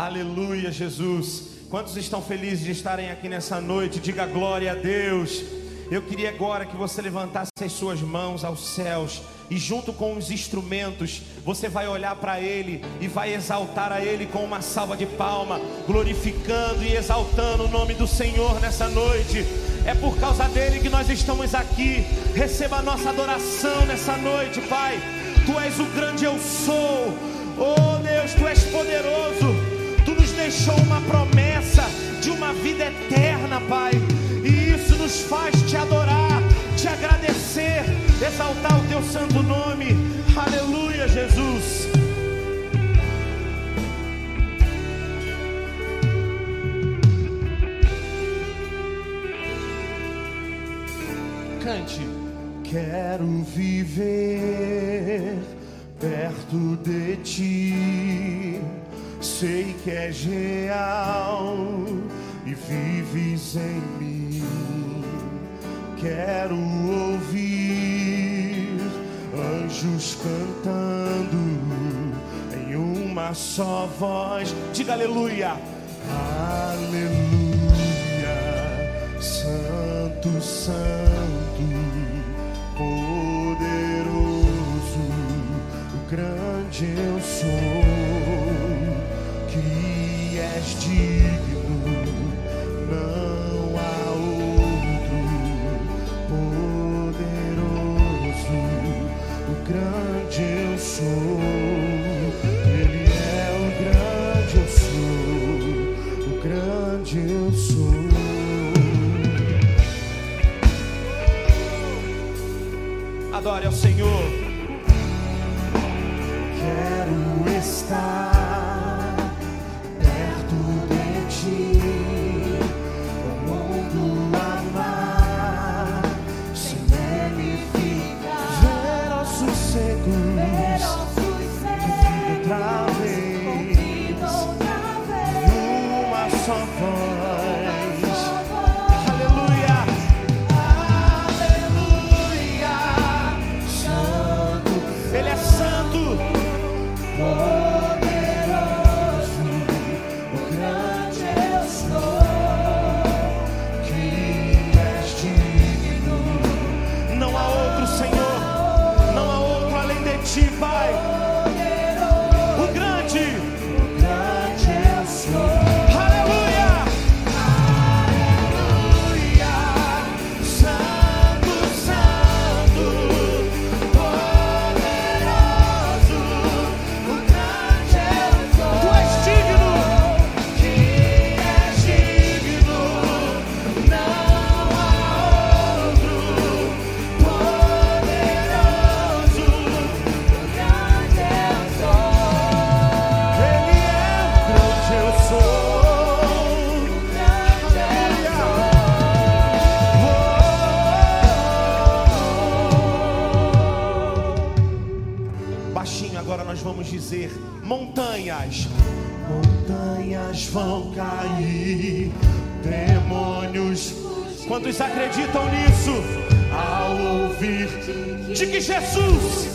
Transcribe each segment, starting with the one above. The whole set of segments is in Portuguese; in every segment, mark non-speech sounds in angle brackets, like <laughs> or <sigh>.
Aleluia, Jesus. Quantos estão felizes de estarem aqui nessa noite? Diga glória a Deus. Eu queria agora que você levantasse as suas mãos aos céus e junto com os instrumentos, você vai olhar para Ele e vai exaltar a Ele com uma salva de palma, glorificando e exaltando o nome do Senhor nessa noite. É por causa dele que nós estamos aqui. Receba a nossa adoração nessa noite, Pai. Tu és o grande eu sou. Oh Deus, Tu és poderoso. Deixou uma promessa de uma vida eterna, Pai. E isso nos faz te adorar, te agradecer, exaltar o Teu santo nome. Aleluia, Jesus. Cante. Quero viver perto de ti. Sei que és real e vives em mim. Quero ouvir anjos cantando em uma só voz. Diga aleluia. Aleluia. Santo, santo, poderoso, o grande eu sou, Adore ao Senhor. Quero estar acreditam nisso? Ao ouvir de que Jesus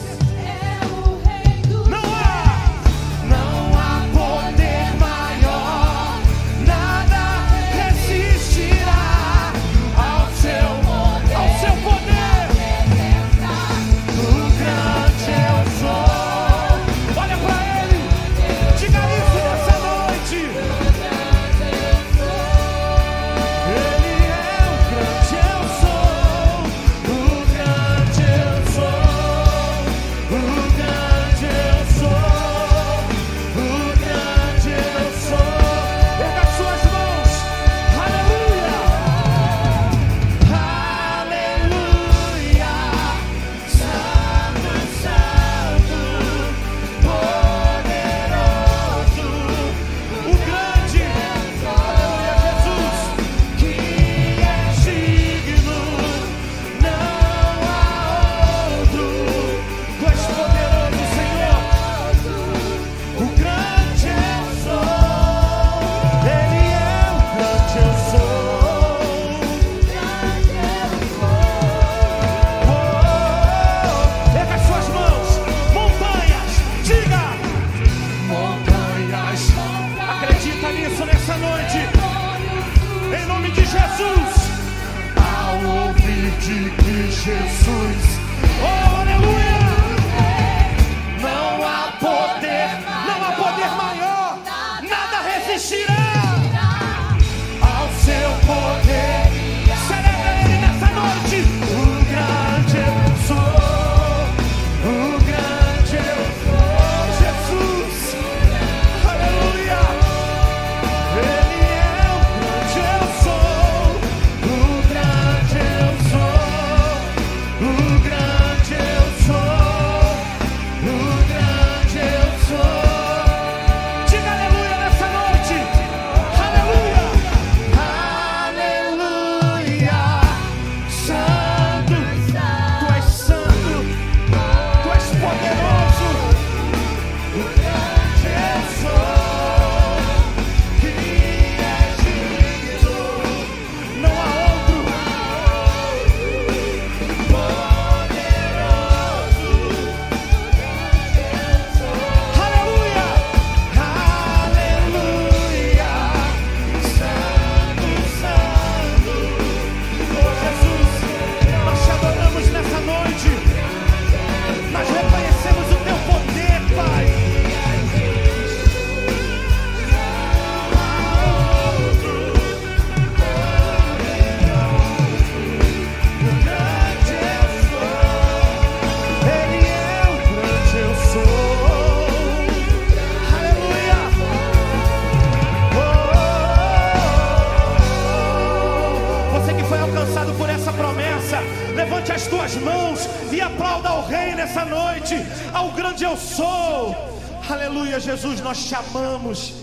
nós te amamos.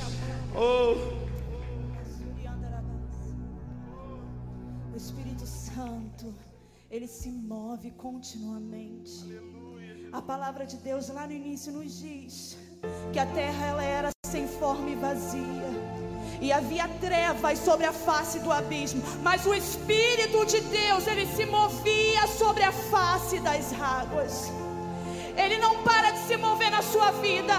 Oh. O Espírito Santo, ele se move continuamente. A palavra de Deus lá no início nos diz que a terra ela era sem forma e vazia. E havia trevas sobre a face do abismo, mas o Espírito de Deus, ele se movia sobre a face das águas. Ele não para de se mover na sua vida.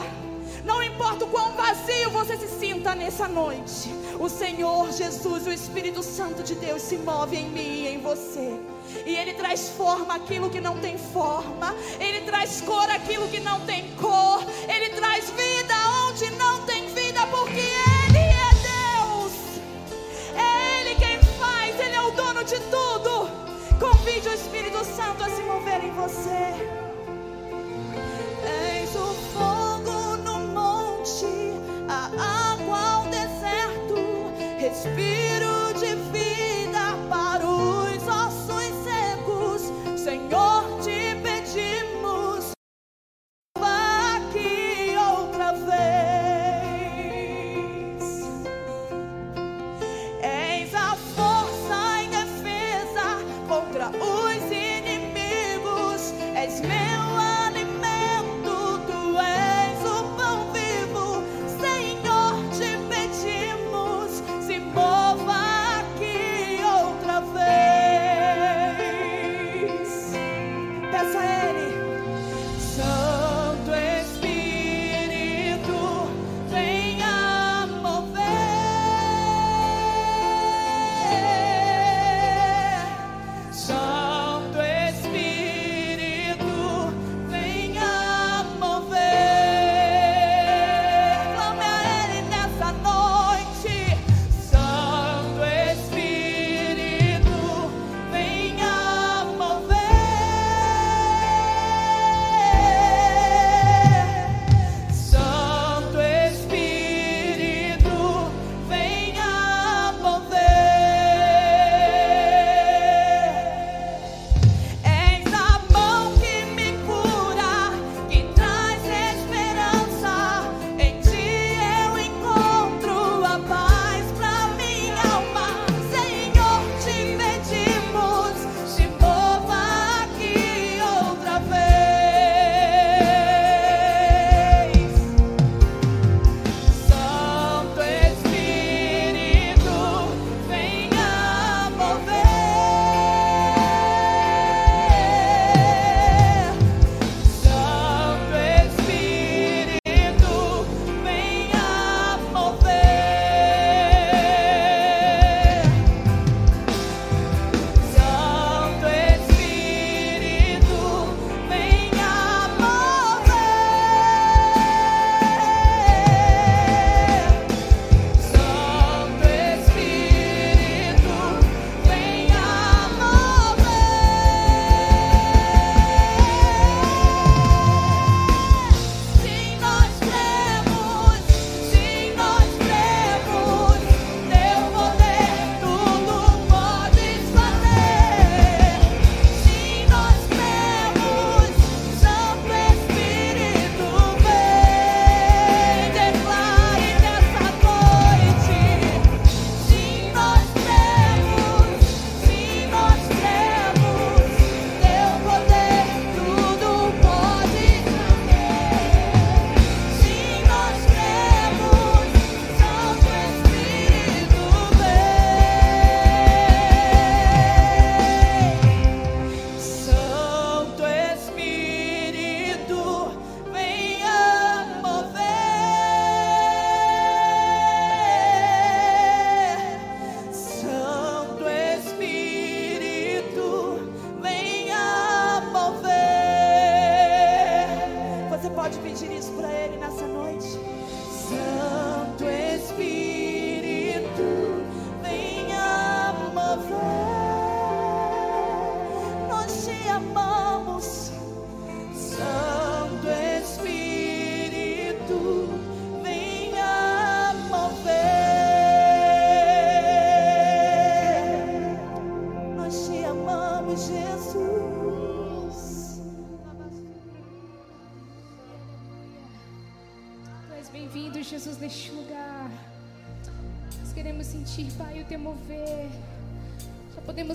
Não importa o quão vazio você se sinta nessa noite, o Senhor Jesus, o Espírito Santo de Deus, se move em mim e em você. E Ele traz forma aquilo que não tem forma, Ele traz cor aquilo que não tem cor, Ele traz vida onde não tem vida, porque Ele é Deus. É Ele quem faz, Ele é o dono de tudo. Convide o Espírito Santo a se mover em você. Eis o fogo a água ao deserto, respiro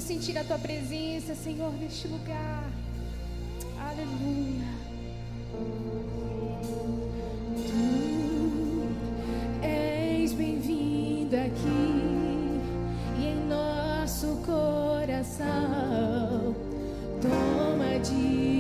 sentir a tua presença, Senhor, neste lugar. Aleluia. Tu és bem-vindo aqui e em nosso coração toma de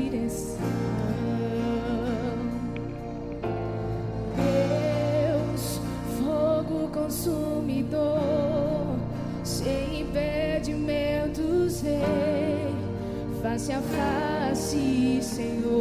Assim, Senhor.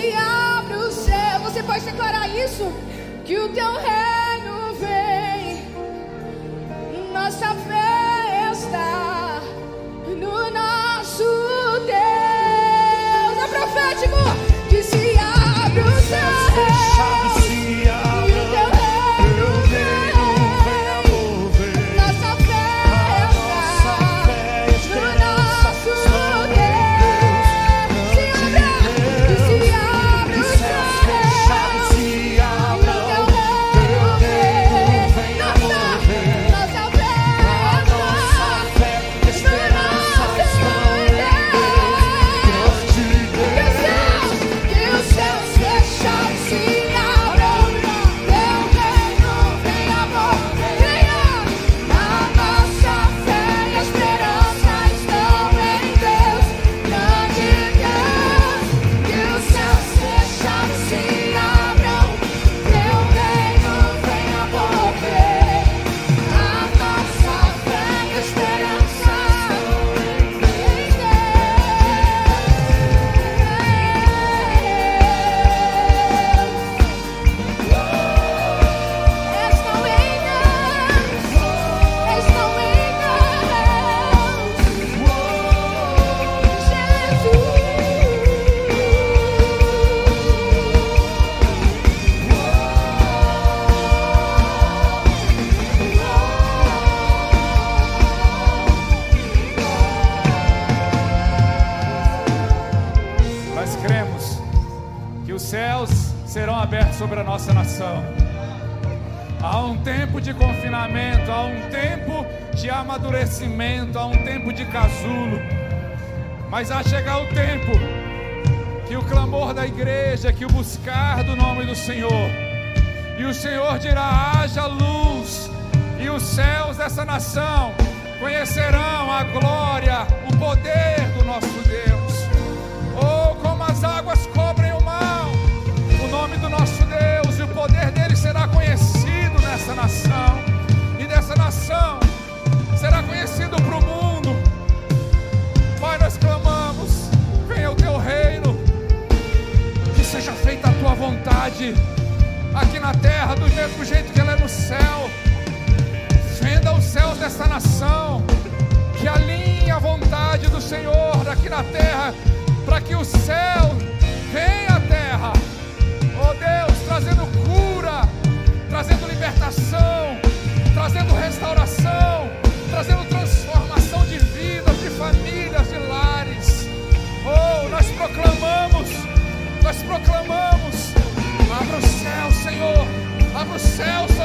se abre o céu. Você pode declarar isso? Que o teu reino vem, nossa fé. Mas há chegar o tempo que o clamor da igreja, que o buscar do nome do Senhor, e o Senhor dirá: haja luz, e os céus dessa nação conhecerão a glória, aqui na terra, do mesmo jeito que ela é no céu. Fenda os céus desta nação, que alinhe a vontade do Senhor aqui na terra, para que o céu venha à terra, oh Deus, trazendo cura, trazendo libertação, trazendo restauração, trazendo transformação de vidas, de famílias, de lares. Oh, nós proclamamos, nós proclamamos, abra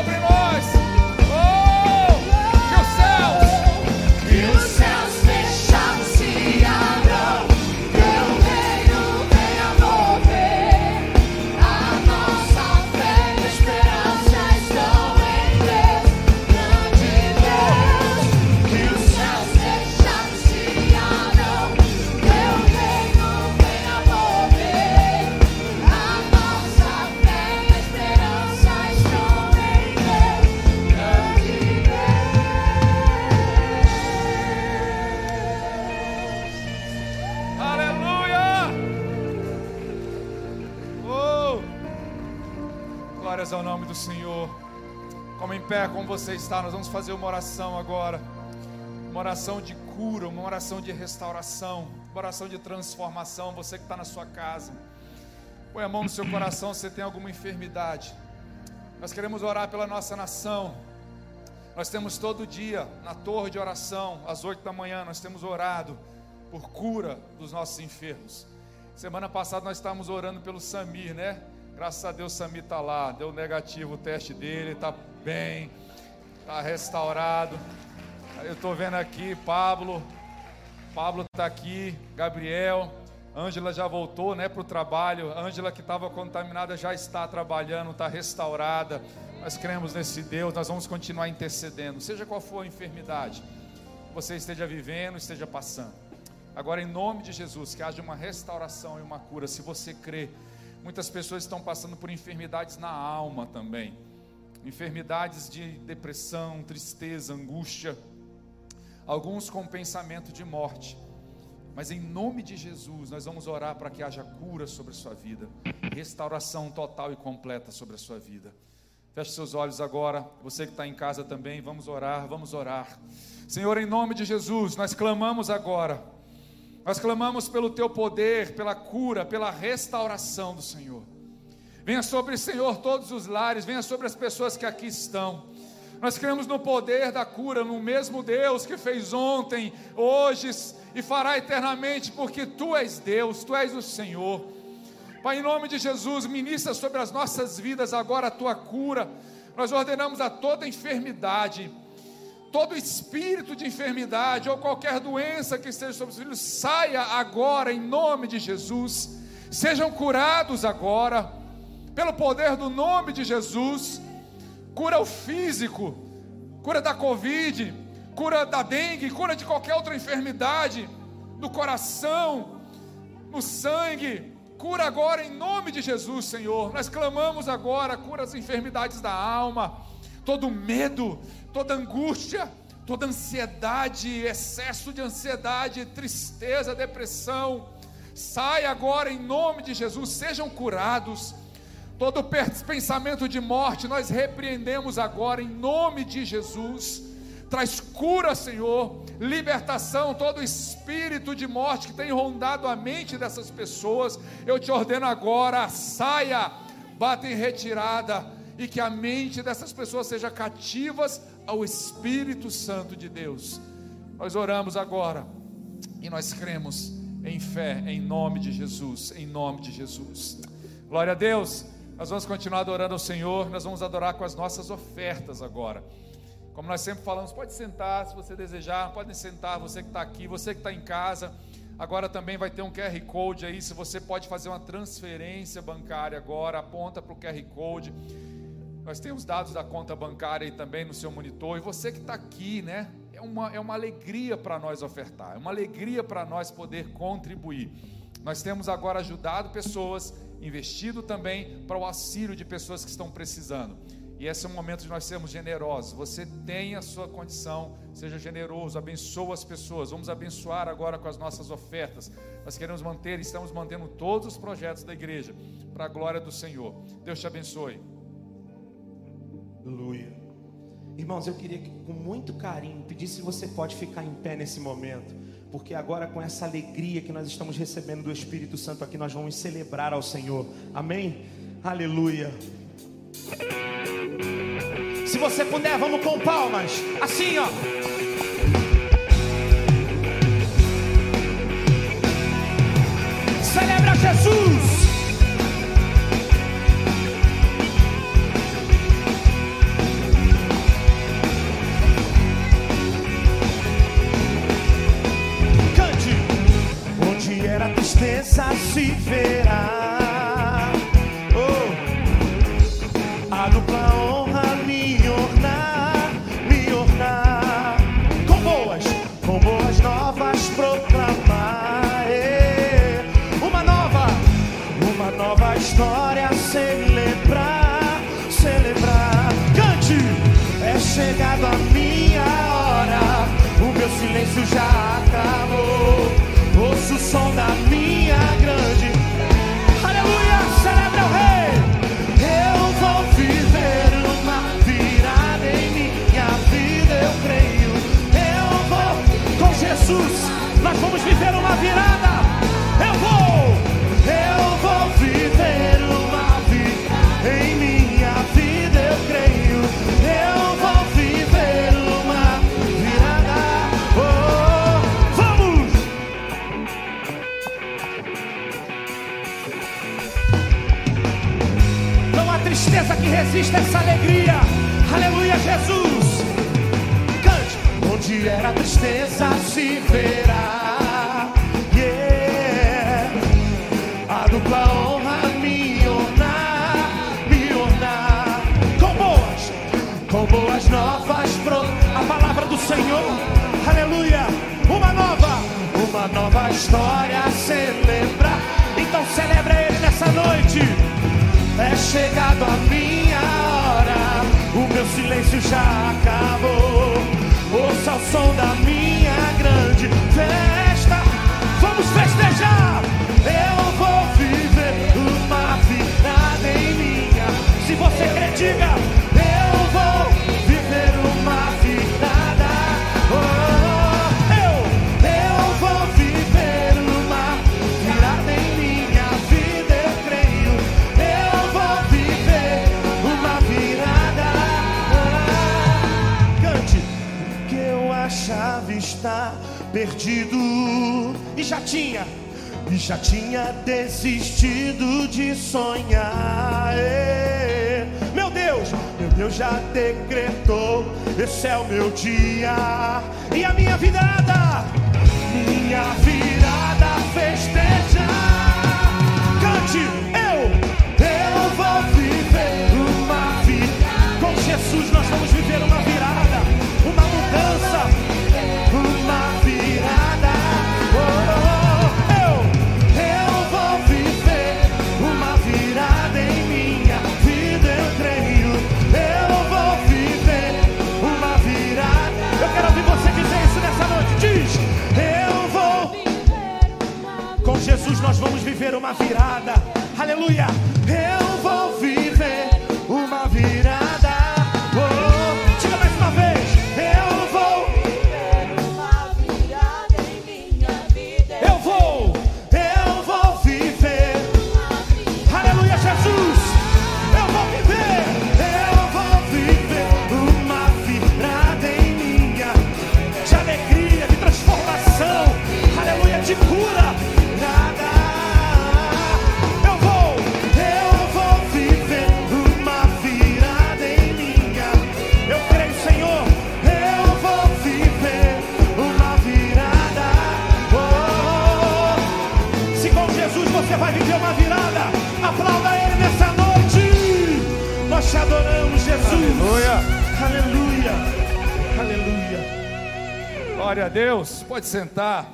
está, nós vamos fazer uma oração agora. Uma oração de cura, uma oração de restauração, uma oração de transformação. Você que está na sua casa, põe a mão no seu coração se você tem alguma enfermidade. Nós queremos orar pela nossa nação. Nós temos todo dia na torre de oração, às oito da manhã, nós temos orado por cura dos nossos enfermos. Semana passada nós estávamos orando pelo Samir, né? Graças a Deus, Samir está lá, deu negativo o teste dele, está bem, está restaurado. Eu estou vendo aqui, Pablo, Pablo está aqui, Gabriel, Ângela já voltou né, para o trabalho, Ângela que estava contaminada já está trabalhando, está restaurada. Nós cremos nesse Deus, nós vamos continuar intercedendo, seja qual for a enfermidade, você esteja vivendo, esteja passando. Agora, em nome de Jesus, que haja uma restauração e uma cura, se você crê. Muitas pessoas estão passando por enfermidades na alma também enfermidades de depressão, tristeza, angústia, alguns com pensamento de morte. Mas em nome de Jesus, nós vamos orar para que haja cura sobre a sua vida, restauração total e completa sobre a sua vida. Feche seus olhos agora, você que está em casa também, vamos orar, vamos orar. Senhor, em nome de Jesus, nós clamamos agora, nós clamamos pelo Teu poder, pela cura, pela restauração do Senhor. Venha sobre, Senhor, todos os lares, venha sobre as pessoas que aqui estão. Nós cremos no poder da cura, no mesmo Deus que fez ontem, hoje e fará eternamente, porque Tu és Deus, Tu és o Senhor. Pai, em nome de Jesus, ministra sobre as nossas vidas agora a Tua cura. Nós ordenamos a toda enfermidade, todo espírito de enfermidade ou qualquer doença que esteja sobre os filhos, saia agora em nome de Jesus. Sejam curados agora pelo poder do nome de Jesus, cura o físico, cura da Covid, cura da dengue, cura de qualquer outra enfermidade, do coração, no sangue, cura agora em nome de Jesus, Senhor. Nós clamamos agora, cura as enfermidades da alma, todo medo, toda angústia, toda ansiedade, excesso de ansiedade, tristeza, depressão. Sai agora em nome de Jesus, sejam curados Todo pensamento de morte nós repreendemos agora em nome de Jesus. Traz cura, Senhor, libertação, todo espírito de morte que tem rondado a mente dessas pessoas. Eu te ordeno agora, saia, bata em retirada e que a mente dessas pessoas seja cativas ao Espírito Santo de Deus. Nós oramos agora e nós cremos em fé, em nome de Jesus, em nome de Jesus. Glória a Deus. Nós vamos continuar adorando ao Senhor, nós vamos adorar com as nossas ofertas agora. Como nós sempre falamos, pode sentar se você desejar, pode sentar, você que está aqui, você que está em casa. Agora também vai ter um QR Code aí, se você pode fazer uma transferência bancária agora, aponta para o QR Code. Nós temos dados da conta bancária aí também no seu monitor. E você que está aqui, né? É uma, é uma alegria para nós ofertar, é uma alegria para nós poder contribuir. Nós temos agora ajudado pessoas, investido também para o auxílio de pessoas que estão precisando. E esse é o momento de nós sermos generosos. Você tem a sua condição, seja generoso, abençoa as pessoas. Vamos abençoar agora com as nossas ofertas. Nós queremos manter, estamos mantendo todos os projetos da igreja para a glória do Senhor. Deus te abençoe. Aleluia. Irmãos, eu queria que, com muito carinho pedir se você pode ficar em pé nesse momento, porque agora com essa alegria que nós estamos recebendo do Espírito Santo aqui, nós vamos celebrar ao Senhor. Amém? Aleluia. Se você puder, vamos com palmas. Assim, ó. Tristeza que resista a essa alegria. Aleluia, Jesus. Cante. Onde era tristeza se verá. Yeah. A dupla honra me ornar, me ornar. Com boas, com boas novas. Pro... A palavra do Senhor. Aleluia. Uma nova, uma nova história a celebrar. Então celebra ele nessa noite. É chegado a minha hora, o meu silêncio já acabou. Ouça o som da minha grande festa. Vamos festejar! Eu vou viver uma virada em minha. Se você crê, diga: perdido e já tinha, e já tinha desistido de sonhar. Meu Deus, meu Deus já decretou, esse é o meu dia e a minha virada, minha virada festejar. Cante, eu, eu vou viver uma vida. Com Jesus nós vamos viver uma virada, viver uma virada. Aleluia. Eu Glória a Deus. Pode sentar.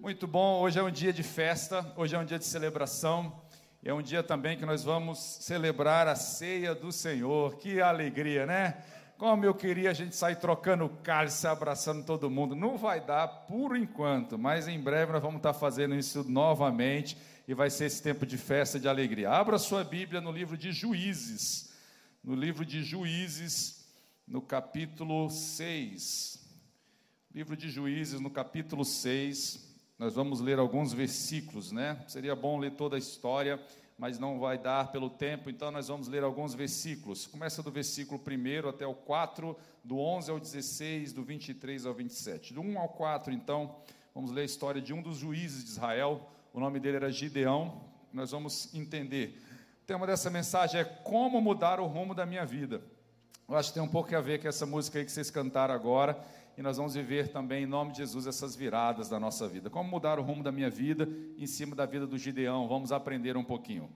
Muito bom. Hoje é um dia de festa, hoje é um dia de celebração. É um dia também que nós vamos celebrar a ceia do Senhor. Que alegria, né? Como eu queria a gente sair trocando cálice, abraçando todo mundo. Não vai dar por enquanto, mas em breve nós vamos estar fazendo isso novamente e vai ser esse tempo de festa, de alegria. Abra sua Bíblia no livro de Juízes. No livro de Juízes, no capítulo 6. Livro de Juízes, no capítulo 6. Nós vamos ler alguns versículos, né? Seria bom ler toda a história mas não vai dar pelo tempo, então nós vamos ler alguns versículos. Começa do versículo 1 até o 4, do 11 ao 16, do 23 ao 27. Do 1 ao 4, então, vamos ler a história de um dos juízes de Israel, o nome dele era Gideão, nós vamos entender. O tema dessa mensagem é como mudar o rumo da minha vida. Eu acho que tem um pouco a ver com essa música aí que vocês cantaram agora, e nós vamos viver também, em nome de Jesus, essas viradas da nossa vida. Como mudar o rumo da minha vida em cima da vida do Gideão? Vamos aprender um pouquinho.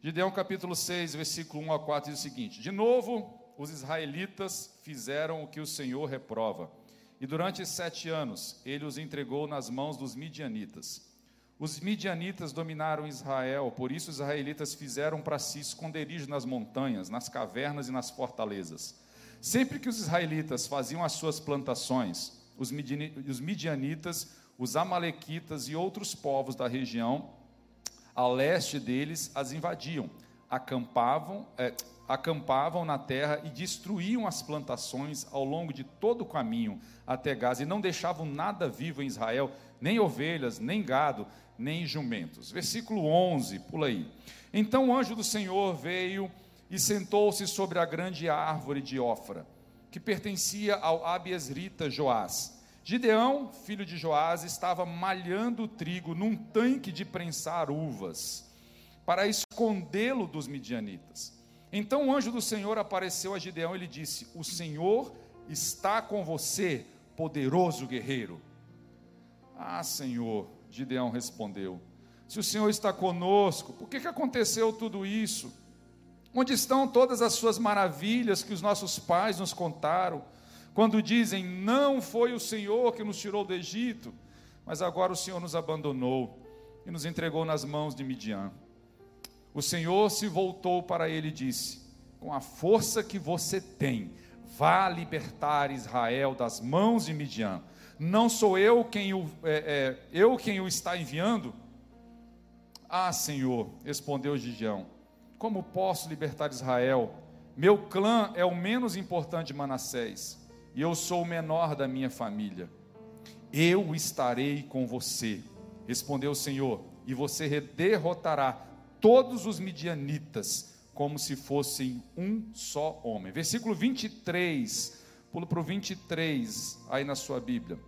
Gideão capítulo 6, versículo 1 a 4 diz o seguinte: De novo, os israelitas fizeram o que o Senhor reprova, e durante sete anos ele os entregou nas mãos dos midianitas. Os midianitas dominaram Israel, por isso os israelitas fizeram para si esconderijo nas montanhas, nas cavernas e nas fortalezas. Sempre que os israelitas faziam as suas plantações, os midianitas, os amalequitas e outros povos da região a leste deles as invadiam, acampavam, é, acampavam na terra e destruíam as plantações ao longo de todo o caminho até Gaza e não deixavam nada vivo em Israel, nem ovelhas, nem gado, nem jumentos. Versículo 11, pula aí. Então o anjo do Senhor veio e sentou-se sobre a grande árvore de Ofra, que pertencia ao Abiesrita Joás. Gideão, filho de Joás, estava malhando trigo num tanque de prensar uvas, para escondê-lo dos midianitas. Então o anjo do Senhor apareceu a Gideão e lhe disse: O Senhor está com você, poderoso guerreiro. Ah, Senhor, Gideão respondeu: Se o Senhor está conosco, por que, que aconteceu tudo isso? Onde estão todas as suas maravilhas que os nossos pais nos contaram? Quando dizem, não foi o Senhor que nos tirou do Egito, mas agora o Senhor nos abandonou e nos entregou nas mãos de Midian. O Senhor se voltou para ele e disse: Com a força que você tem, vá libertar Israel das mãos de Midian. Não sou eu quem o, é, é, eu quem o está enviando? Ah, Senhor, respondeu Gideão como posso libertar Israel? Meu clã é o menos importante de Manassés, e eu sou o menor da minha família. Eu estarei com você, respondeu o Senhor, e você derrotará todos os midianitas, como se fossem um só homem. Versículo 23, pulo para o 23, aí na sua Bíblia.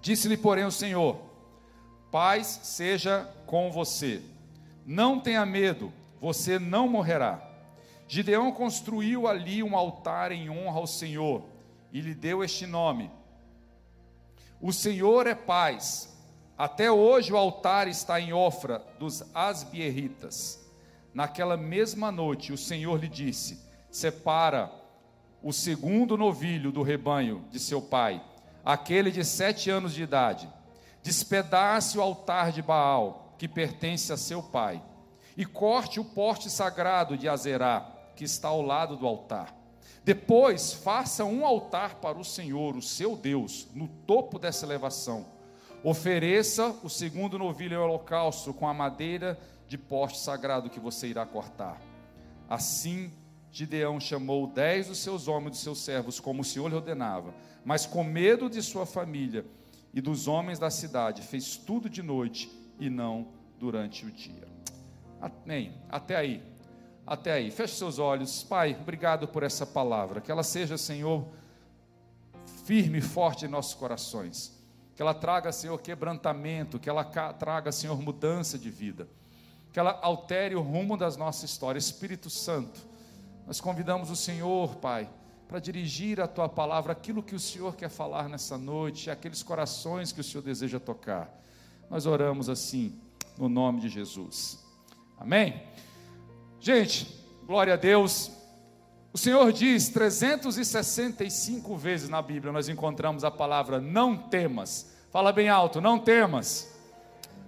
Disse-lhe, porém, o Senhor: Paz seja com você, não tenha medo, você não morrerá. Gideão construiu ali um altar em honra ao Senhor e lhe deu este nome: O Senhor é paz. Até hoje o altar está em Ofra dos Asbierritas. Naquela mesma noite o Senhor lhe disse: Separa o segundo novilho do rebanho de seu pai, aquele de sete anos de idade. Despedace o altar de Baal, que pertence a seu pai e corte o poste sagrado de Azerá, que está ao lado do altar. Depois, faça um altar para o Senhor, o seu Deus, no topo dessa elevação. Ofereça o segundo novilho ao holocausto com a madeira de poste sagrado que você irá cortar. Assim, Gideão chamou dez dos seus homens, dos seus servos, como o Senhor lhe ordenava, mas com medo de sua família e dos homens da cidade, fez tudo de noite e não durante o dia. Amém. Até aí. Até aí. Feche seus olhos. Pai, obrigado por essa palavra. Que ela seja, Senhor, firme e forte em nossos corações. Que ela traga, Senhor, quebrantamento. Que ela traga, Senhor, mudança de vida. Que ela altere o rumo das nossas histórias. Espírito Santo, nós convidamos o Senhor, Pai, para dirigir a tua palavra, aquilo que o Senhor quer falar nessa noite, aqueles corações que o Senhor deseja tocar. Nós oramos assim, no nome de Jesus. Amém? Gente, glória a Deus. O Senhor diz 365 vezes na Bíblia, nós encontramos a palavra não temas. Fala bem alto, não temas.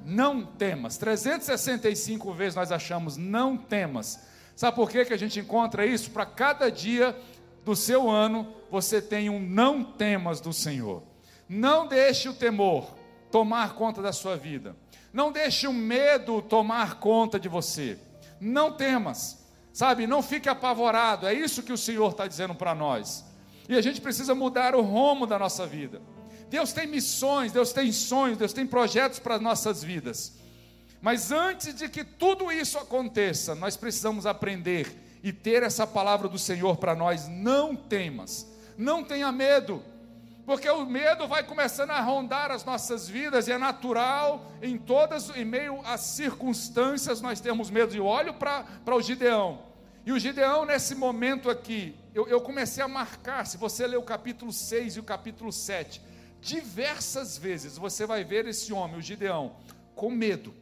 Não temas. 365 vezes nós achamos não temas. Sabe por que, que a gente encontra isso? Para cada dia do seu ano, você tem um não temas do Senhor. Não deixe o temor tomar conta da sua vida. Não deixe o medo tomar conta de você. Não temas. Sabe, não fique apavorado, é isso que o Senhor está dizendo para nós. E a gente precisa mudar o rumo da nossa vida. Deus tem missões, Deus tem sonhos, Deus tem projetos para as nossas vidas. Mas antes de que tudo isso aconteça, nós precisamos aprender e ter essa palavra do Senhor para nós. Não temas, não tenha medo, porque o medo vai começando a rondar as nossas vidas e é natural em todas, em meio às circunstâncias, nós temos medo. E olho para o Gideão. E o Gideão, nesse momento aqui, eu, eu comecei a marcar. Se você ler o capítulo 6 e o capítulo 7, diversas vezes você vai ver esse homem, o Gideão, com medo.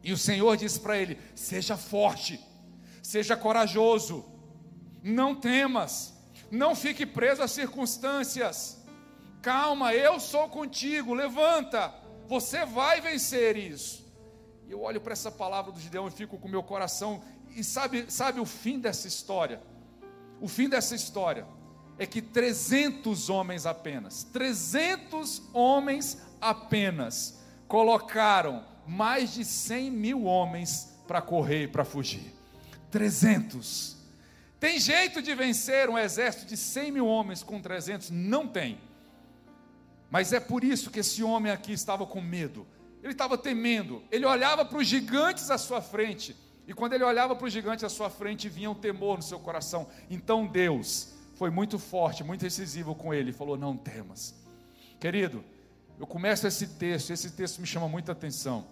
E o Senhor disse para ele: seja forte, seja corajoso, não temas, não fique preso às circunstâncias calma, eu sou contigo, levanta, você vai vencer isso. E eu olho para essa palavra do Gideão e fico com meu coração, e sabe, sabe o fim dessa história? O fim dessa história é que 300 homens apenas, 300 homens apenas, colocaram mais de 100 mil homens para correr e para fugir. 300. Tem jeito de vencer um exército de 100 mil homens com 300? Não tem. Mas é por isso que esse homem aqui estava com medo. Ele estava temendo. Ele olhava para os gigantes à sua frente. E quando ele olhava para os gigantes à sua frente, vinha um temor no seu coração. Então Deus foi muito forte, muito decisivo com ele. Falou: Não temas. Querido, eu começo esse texto. Esse texto me chama muita atenção.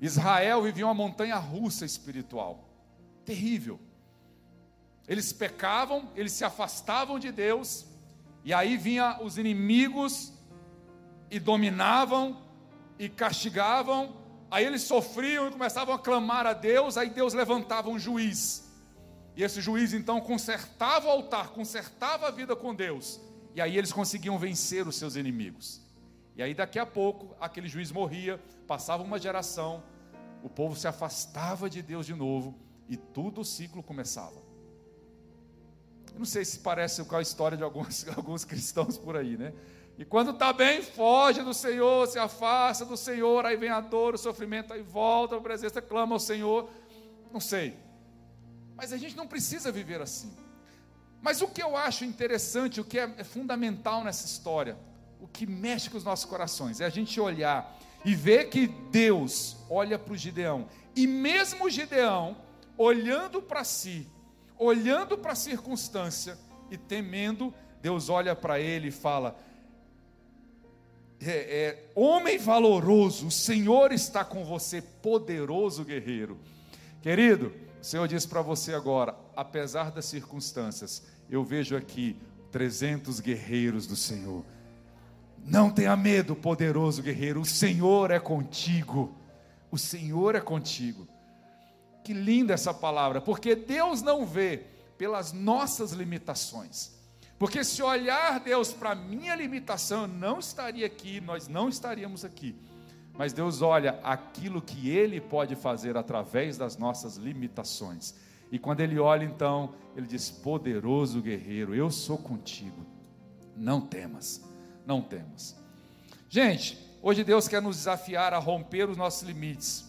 Israel vivia uma montanha russa espiritual. Terrível. Eles pecavam, eles se afastavam de Deus e aí vinha os inimigos e dominavam e castigavam. Aí eles sofriam e começavam a clamar a Deus, aí Deus levantava um juiz. E esse juiz então consertava o altar, consertava a vida com Deus. E aí eles conseguiam vencer os seus inimigos. E aí daqui a pouco aquele juiz morria, passava uma geração, o povo se afastava de Deus de novo e tudo o ciclo começava. Não sei se parece com a história de alguns, <laughs> alguns cristãos por aí, né? E quando está bem, foge do Senhor, se afasta do Senhor, aí vem a dor, o sofrimento, aí volta a presença, clama ao Senhor. Não sei. Mas a gente não precisa viver assim. Mas o que eu acho interessante, o que é, é fundamental nessa história, o que mexe com os nossos corações, é a gente olhar e ver que Deus olha para o Gideão, e mesmo o Gideão, olhando para si, olhando para a circunstância e temendo, Deus olha para ele e fala: é, é, Homem valoroso, o Senhor está com você, poderoso guerreiro. Querido, o Senhor diz para você agora: apesar das circunstâncias, eu vejo aqui 300 guerreiros do Senhor. Não tenha medo, poderoso guerreiro, o Senhor é contigo. O Senhor é contigo. Que linda essa palavra, porque Deus não vê pelas nossas limitações. Porque se olhar Deus para a minha limitação, eu não estaria aqui, nós não estaríamos aqui. Mas Deus olha aquilo que Ele pode fazer através das nossas limitações. E quando Ele olha, então, Ele diz: Poderoso guerreiro, eu sou contigo. Não temas, não temas. Gente, hoje Deus quer nos desafiar a romper os nossos limites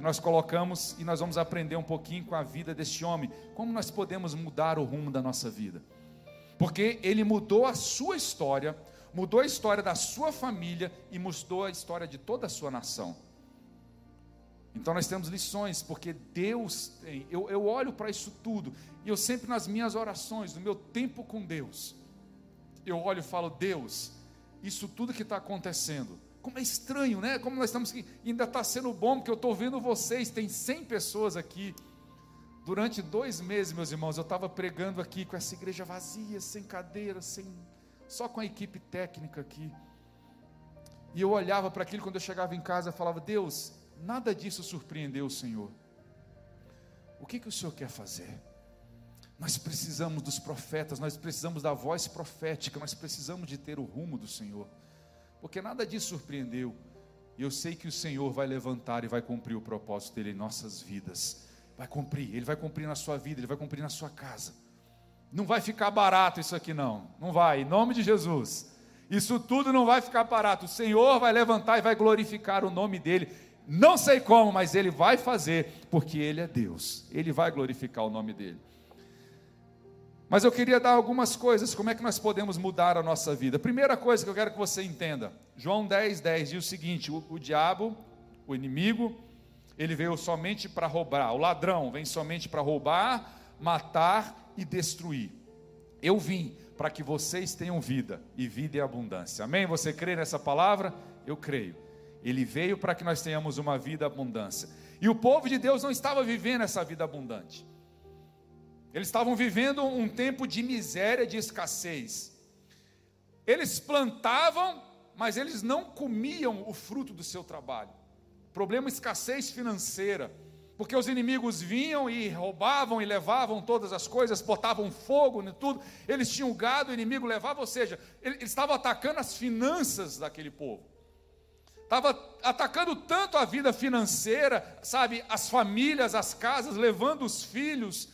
que nós colocamos e nós vamos aprender um pouquinho com a vida deste homem, como nós podemos mudar o rumo da nossa vida. Porque ele mudou a sua história, mudou a história da sua família e mudou a história de toda a sua nação. Então nós temos lições, porque Deus tem. Eu, eu olho para isso tudo, e eu sempre nas minhas orações, no meu tempo com Deus, eu olho e falo: Deus, isso tudo que está acontecendo, como é estranho, né? Como nós estamos aqui, ainda está sendo bom, porque eu estou vendo vocês, tem 100 pessoas aqui. Durante dois meses, meus irmãos, eu estava pregando aqui com essa igreja vazia, sem cadeira, sem, só com a equipe técnica aqui. E eu olhava para aquilo quando eu chegava em casa e falava: Deus, nada disso surpreendeu o Senhor. O que, que o Senhor quer fazer? Nós precisamos dos profetas, nós precisamos da voz profética, nós precisamos de ter o rumo do Senhor, porque nada disso surpreendeu. E eu sei que o Senhor vai levantar e vai cumprir o propósito dele em nossas vidas. Vai cumprir, ele vai cumprir na sua vida, ele vai cumprir na sua casa. Não vai ficar barato isso aqui, não. Não vai, em nome de Jesus. Isso tudo não vai ficar barato. O Senhor vai levantar e vai glorificar o nome dele. Não sei como, mas ele vai fazer, porque ele é Deus. Ele vai glorificar o nome dele. Mas eu queria dar algumas coisas, como é que nós podemos mudar a nossa vida. Primeira coisa que eu quero que você entenda: João 10, 10 diz o seguinte: o, o diabo, o inimigo, ele veio somente para roubar, o ladrão vem somente para roubar, matar e destruir. Eu vim para que vocês tenham vida e vida em abundância. Amém? Você crê nessa palavra? Eu creio. Ele veio para que nós tenhamos uma vida abundância. E o povo de Deus não estava vivendo essa vida abundante. Eles estavam vivendo um tempo de miséria, de escassez. Eles plantavam, mas eles não comiam o fruto do seu trabalho. Problema escassez financeira, porque os inimigos vinham e roubavam e levavam todas as coisas, botavam fogo em tudo. Eles tinham gado, o inimigo levava, ou seja, eles estavam atacando as finanças daquele povo. Estava atacando tanto a vida financeira, sabe, as famílias, as casas, levando os filhos,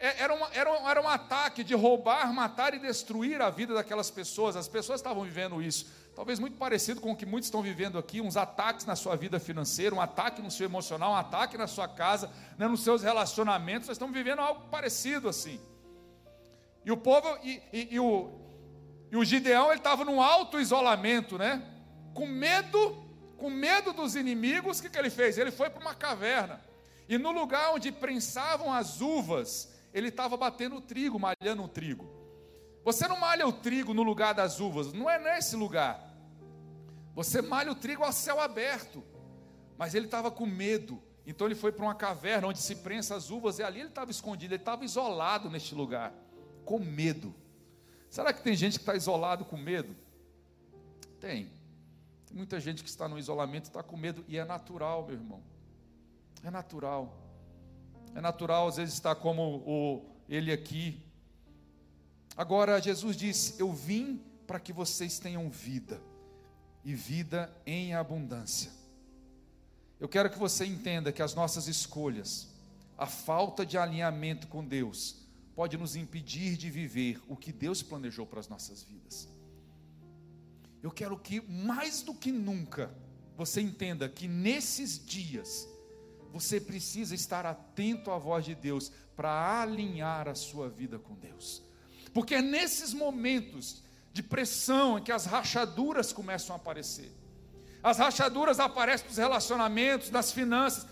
era, uma, era, um, era um ataque de roubar, matar e destruir a vida daquelas pessoas. As pessoas estavam vivendo isso. Talvez muito parecido com o que muitos estão vivendo aqui, uns ataques na sua vida financeira, um ataque no seu emocional, um ataque na sua casa, né, nos seus relacionamentos. Nós estamos vivendo algo parecido assim. E o povo, e, e, e o, e o Gideão, ele estava num alto isolamento, né? Com medo, com medo dos inimigos, o que, que ele fez? Ele foi para uma caverna. E no lugar onde prensavam as uvas, ele estava batendo o trigo, malhando o trigo. Você não malha o trigo no lugar das uvas, não é nesse lugar. Você malha o trigo a céu aberto. Mas ele estava com medo, então ele foi para uma caverna onde se prensa as uvas, e ali ele estava escondido, ele estava isolado neste lugar, com medo. Será que tem gente que está isolado com medo? Tem. Tem muita gente que está no isolamento está com medo, e é natural, meu irmão. É natural. É natural, às vezes, estar como o, ele aqui. Agora, Jesus disse: Eu vim para que vocês tenham vida, e vida em abundância. Eu quero que você entenda que as nossas escolhas, a falta de alinhamento com Deus, pode nos impedir de viver o que Deus planejou para as nossas vidas. Eu quero que, mais do que nunca, você entenda que nesses dias, você precisa estar atento à voz de Deus para alinhar a sua vida com Deus. Porque é nesses momentos de pressão em que as rachaduras começam a aparecer. As rachaduras aparecem nos relacionamentos, nas finanças,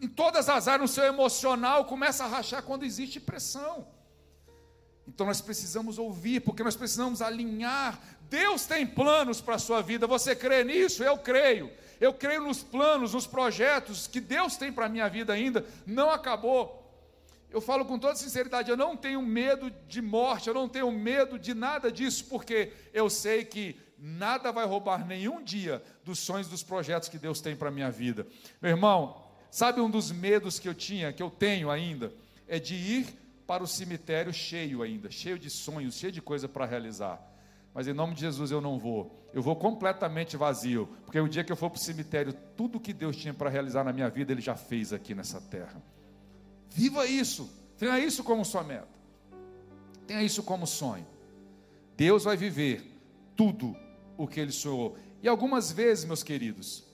em todas as áreas, no seu emocional, começa a rachar quando existe pressão. Então nós precisamos ouvir, porque nós precisamos alinhar. Deus tem planos para a sua vida. Você crê nisso? Eu creio. Eu creio nos planos, nos projetos que Deus tem para a minha vida ainda, não acabou. Eu falo com toda sinceridade, eu não tenho medo de morte, eu não tenho medo de nada disso, porque eu sei que nada vai roubar nenhum dia dos sonhos, dos projetos que Deus tem para a minha vida. Meu irmão, sabe um dos medos que eu tinha, que eu tenho ainda, é de ir para o cemitério cheio ainda, cheio de sonhos, cheio de coisa para realizar mas em nome de Jesus eu não vou. Eu vou completamente vazio, porque o dia que eu for para o cemitério, tudo que Deus tinha para realizar na minha vida, Ele já fez aqui nessa terra. Viva isso, tenha isso como sua meta, tenha isso como sonho. Deus vai viver tudo o que Ele sonhou. E algumas vezes, meus queridos,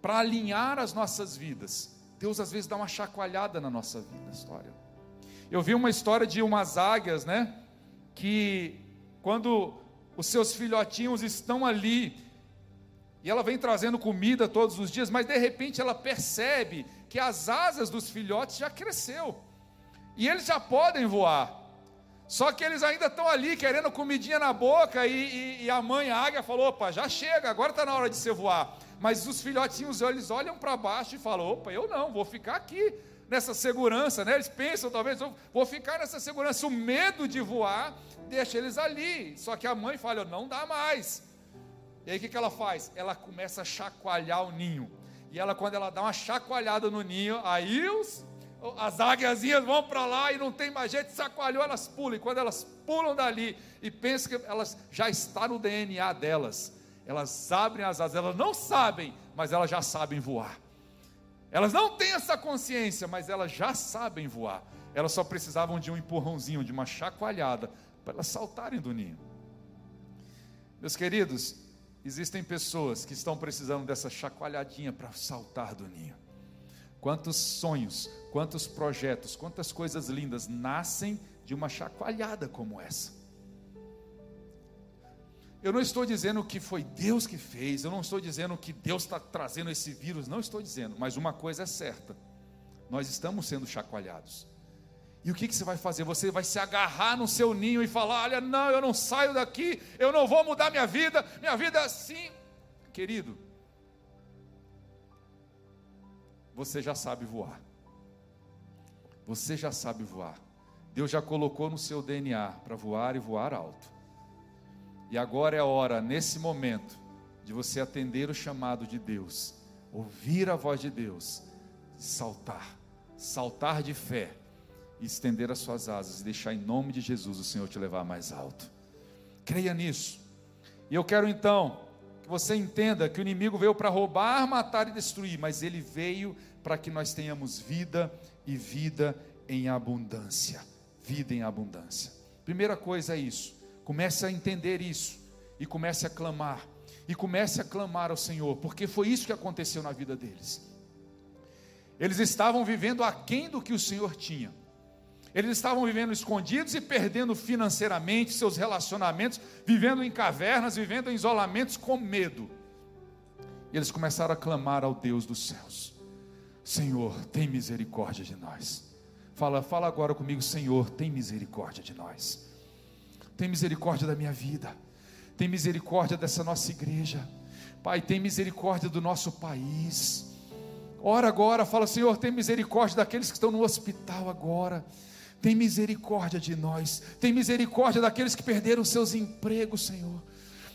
para alinhar as nossas vidas, Deus às vezes dá uma chacoalhada na nossa vida, história. Eu vi uma história de umas águias, né? Que quando os seus filhotinhos estão ali, e ela vem trazendo comida todos os dias, mas de repente ela percebe que as asas dos filhotes já cresceu, e eles já podem voar. Só que eles ainda estão ali querendo comidinha na boca, e, e, e a mãe a águia falou: opa, já chega, agora está na hora de você voar. Mas os filhotinhos, eles olham para baixo e falam: opa, eu não, vou ficar aqui nessa segurança, né? Eles pensam, talvez, vou ficar nessa segurança. O medo de voar deixa eles ali. Só que a mãe fala, não dá mais. E aí o que, que ela faz? Ela começa a chacoalhar o ninho. E ela, quando ela dá uma chacoalhada no ninho, aí os, as águiazinhas vão para lá e não tem mais jeito, sacoalhou, elas pulam. E quando elas pulam dali e pensam que elas já está no DNA delas, elas abrem as asas, elas não sabem, mas elas já sabem voar. Elas não têm essa consciência, mas elas já sabem voar. Elas só precisavam de um empurrãozinho, de uma chacoalhada, para elas saltarem do ninho. Meus queridos, existem pessoas que estão precisando dessa chacoalhadinha para saltar do ninho. Quantos sonhos, quantos projetos, quantas coisas lindas nascem de uma chacoalhada como essa. Eu não estou dizendo que foi Deus que fez, eu não estou dizendo que Deus está trazendo esse vírus, não estou dizendo, mas uma coisa é certa: nós estamos sendo chacoalhados. E o que, que você vai fazer? Você vai se agarrar no seu ninho e falar: Olha, não, eu não saio daqui, eu não vou mudar minha vida, minha vida é assim. Querido, você já sabe voar. Você já sabe voar. Deus já colocou no seu DNA para voar e voar alto. E agora é a hora, nesse momento, de você atender o chamado de Deus, ouvir a voz de Deus, saltar, saltar de fé, e estender as suas asas e deixar em nome de Jesus o Senhor te levar mais alto. Creia nisso. E eu quero então que você entenda que o inimigo veio para roubar, matar e destruir, mas ele veio para que nós tenhamos vida e vida em abundância. Vida em abundância. Primeira coisa é isso. Comece a entender isso e comece a clamar. E comece a clamar ao Senhor, porque foi isso que aconteceu na vida deles. Eles estavam vivendo aquém do que o Senhor tinha. Eles estavam vivendo escondidos e perdendo financeiramente seus relacionamentos, vivendo em cavernas, vivendo em isolamentos com medo. E eles começaram a clamar ao Deus dos céus: Senhor, tem misericórdia de nós. Fala, fala agora comigo, Senhor, tem misericórdia de nós. Tem misericórdia da minha vida. Tem misericórdia dessa nossa igreja. Pai, tem misericórdia do nosso país. Ora agora, fala, Senhor, tem misericórdia daqueles que estão no hospital agora. Tem misericórdia de nós. Tem misericórdia daqueles que perderam seus empregos, Senhor.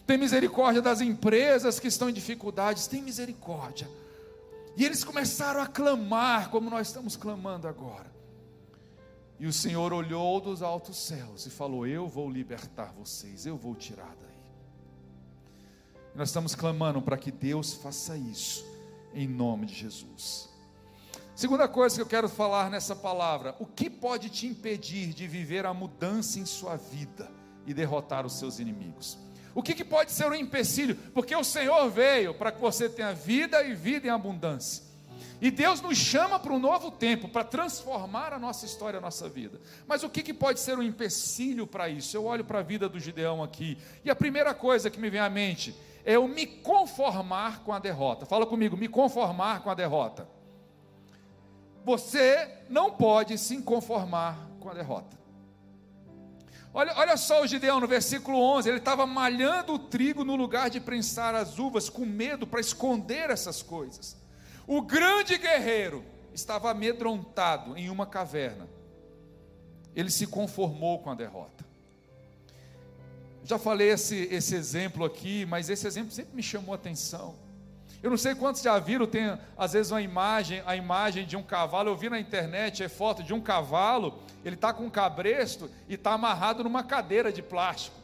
Tem misericórdia das empresas que estão em dificuldades. Tem misericórdia. E eles começaram a clamar, como nós estamos clamando agora. E o Senhor olhou dos altos céus e falou: Eu vou libertar vocês, eu vou tirar daí. E nós estamos clamando para que Deus faça isso, em nome de Jesus. Segunda coisa que eu quero falar nessa palavra: o que pode te impedir de viver a mudança em sua vida e derrotar os seus inimigos? O que, que pode ser um empecilho? Porque o Senhor veio para que você tenha vida e vida em abundância. E Deus nos chama para um novo tempo, para transformar a nossa história, a nossa vida. Mas o que, que pode ser um empecilho para isso? Eu olho para a vida do Gideão aqui, e a primeira coisa que me vem à mente é eu me conformar com a derrota. Fala comigo, me conformar com a derrota. Você não pode se conformar com a derrota. Olha, olha só o Gideão no versículo 11: ele estava malhando o trigo no lugar de prensar as uvas, com medo para esconder essas coisas. O grande guerreiro estava amedrontado em uma caverna. Ele se conformou com a derrota. Já falei esse, esse exemplo aqui, mas esse exemplo sempre me chamou a atenção. Eu não sei quantos já viram, tem às vezes uma imagem, a imagem de um cavalo, eu vi na internet, é foto de um cavalo, ele está com um cabresto e está amarrado numa cadeira de plástico.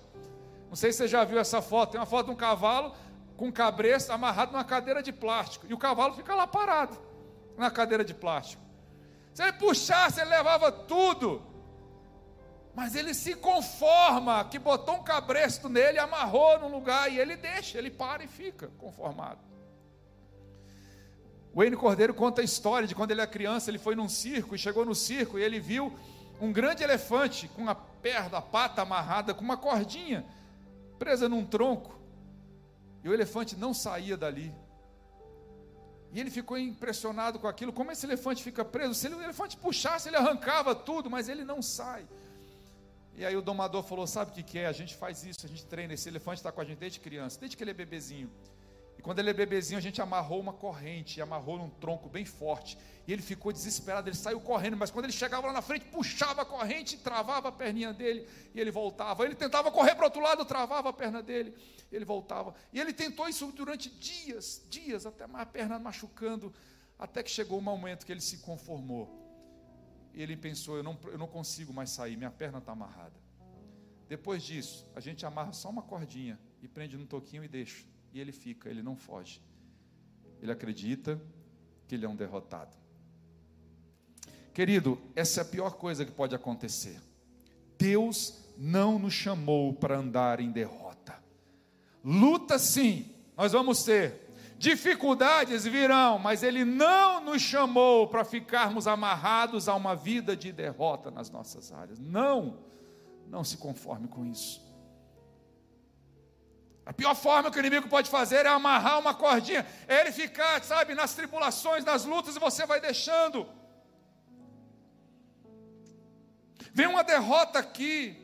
Não sei se você já viu essa foto, tem uma foto de um cavalo com um cabresto amarrado numa cadeira de plástico, e o cavalo fica lá parado, na cadeira de plástico. Se ele puxasse, ele levava tudo, mas ele se conforma, que botou um cabresto nele, amarrou num lugar, e ele deixa, ele para e fica conformado. O Wayne Cordeiro conta a história de quando ele era criança, ele foi num circo e chegou no circo e ele viu um grande elefante com a perna, a pata amarrada com uma cordinha presa num tronco. E o elefante não saía dali. E ele ficou impressionado com aquilo. Como esse elefante fica preso? Se o elefante puxasse, ele arrancava tudo, mas ele não sai. E aí o domador falou: Sabe o que, que é? A gente faz isso, a gente treina. Esse elefante está com a gente desde criança, desde que ele é bebezinho. Quando ele é bebezinho, a gente amarrou uma corrente, amarrou num tronco bem forte. E ele ficou desesperado, ele saiu correndo, mas quando ele chegava lá na frente, puxava a corrente, travava a perninha dele e ele voltava. Ele tentava correr para o outro lado, travava a perna dele, ele voltava. E ele tentou isso durante dias, dias, até a perna machucando, até que chegou o momento que ele se conformou. E ele pensou: eu não, eu não consigo mais sair, minha perna está amarrada. Depois disso, a gente amarra só uma cordinha e prende no toquinho e deixa. E ele fica, ele não foge. Ele acredita que ele é um derrotado. Querido, essa é a pior coisa que pode acontecer. Deus não nos chamou para andar em derrota. Luta sim, nós vamos ter. Dificuldades virão, mas Ele não nos chamou para ficarmos amarrados a uma vida de derrota nas nossas áreas. Não, não se conforme com isso. A pior forma que o inimigo pode fazer é amarrar uma cordinha, é ele ficar, sabe, nas tribulações, nas lutas, e você vai deixando. Vem uma derrota aqui,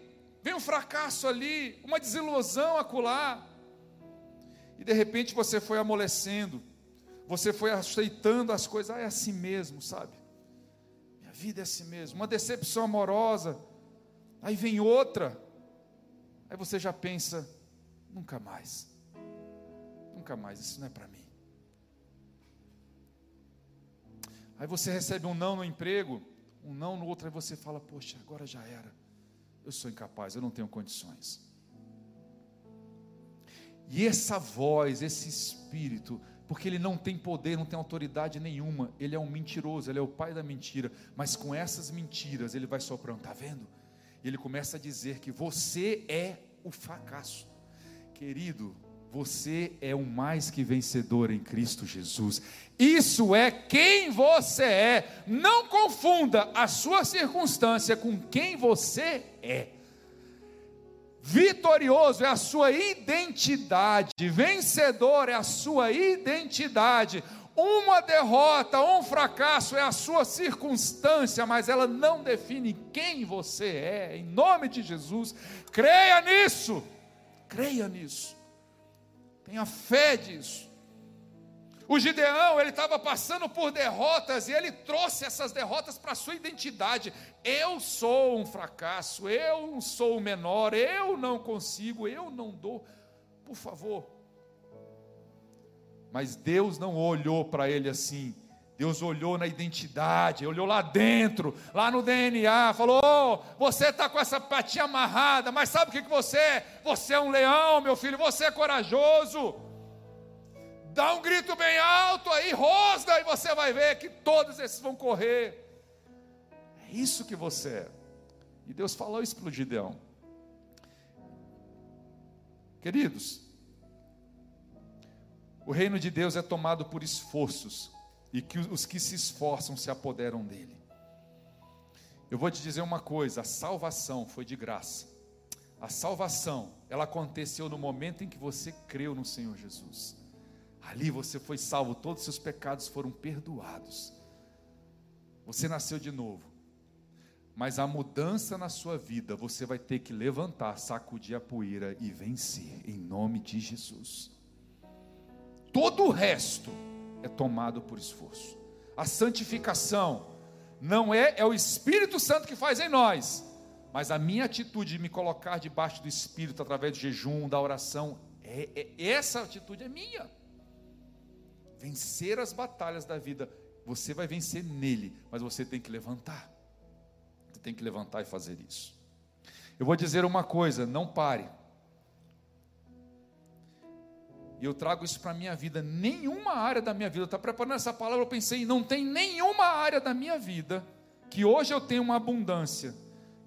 vem um fracasso ali, uma desilusão acolá. E de repente você foi amolecendo, você foi aceitando as coisas, ah, é assim mesmo, sabe? Minha vida é assim mesmo. Uma decepção amorosa, aí vem outra, aí você já pensa, nunca mais, nunca mais, isso não é para mim. Aí você recebe um não no emprego, um não no outro, aí você fala: Poxa, agora já era. Eu sou incapaz, eu não tenho condições. E essa voz, esse espírito, porque ele não tem poder, não tem autoridade nenhuma, ele é um mentiroso, ele é o pai da mentira, mas com essas mentiras ele vai soprando, está vendo? E ele começa a dizer que você é o fracasso, querido. Você é o mais que vencedor em Cristo Jesus. Isso é quem você é. Não confunda a sua circunstância com quem você é. Vitorioso é a sua identidade, vencedor é a sua identidade. Uma derrota, um fracasso é a sua circunstância, mas ela não define quem você é. Em nome de Jesus, creia nisso. Creia nisso. Tenha fé disso. O Gideão, ele estava passando por derrotas e ele trouxe essas derrotas para a sua identidade. Eu sou um fracasso, eu sou o menor, eu não consigo, eu não dou. Por favor. Mas Deus não olhou para ele assim. Deus olhou na identidade, olhou lá dentro, lá no DNA, falou: oh, Você está com essa patinha amarrada, mas sabe o que, que você é? Você é um leão, meu filho, você é corajoso. Dá um grito bem alto aí, rosna, e você vai ver que todos esses vão correr. É isso que você é. E Deus falou isso para o Gideão. Queridos, o reino de Deus é tomado por esforços, e que os que se esforçam se apoderam dele. Eu vou te dizer uma coisa: a salvação foi de graça. A salvação, ela aconteceu no momento em que você creu no Senhor Jesus. Ali você foi salvo, todos os seus pecados foram perdoados. Você nasceu de novo. Mas a mudança na sua vida, você vai ter que levantar, sacudir a poeira e vencer, em nome de Jesus. Todo o resto é tomado por esforço. A santificação não é, é o Espírito Santo que faz em nós, mas a minha atitude de me colocar debaixo do Espírito através do jejum, da oração, é, é, essa atitude é minha vencer as batalhas da vida, você vai vencer nele, mas você tem que levantar. Você tem que levantar e fazer isso. Eu vou dizer uma coisa, não pare. E eu trago isso para a minha vida. Nenhuma área da minha vida, está preparando essa palavra, eu pensei, não tem nenhuma área da minha vida que hoje eu tenho uma abundância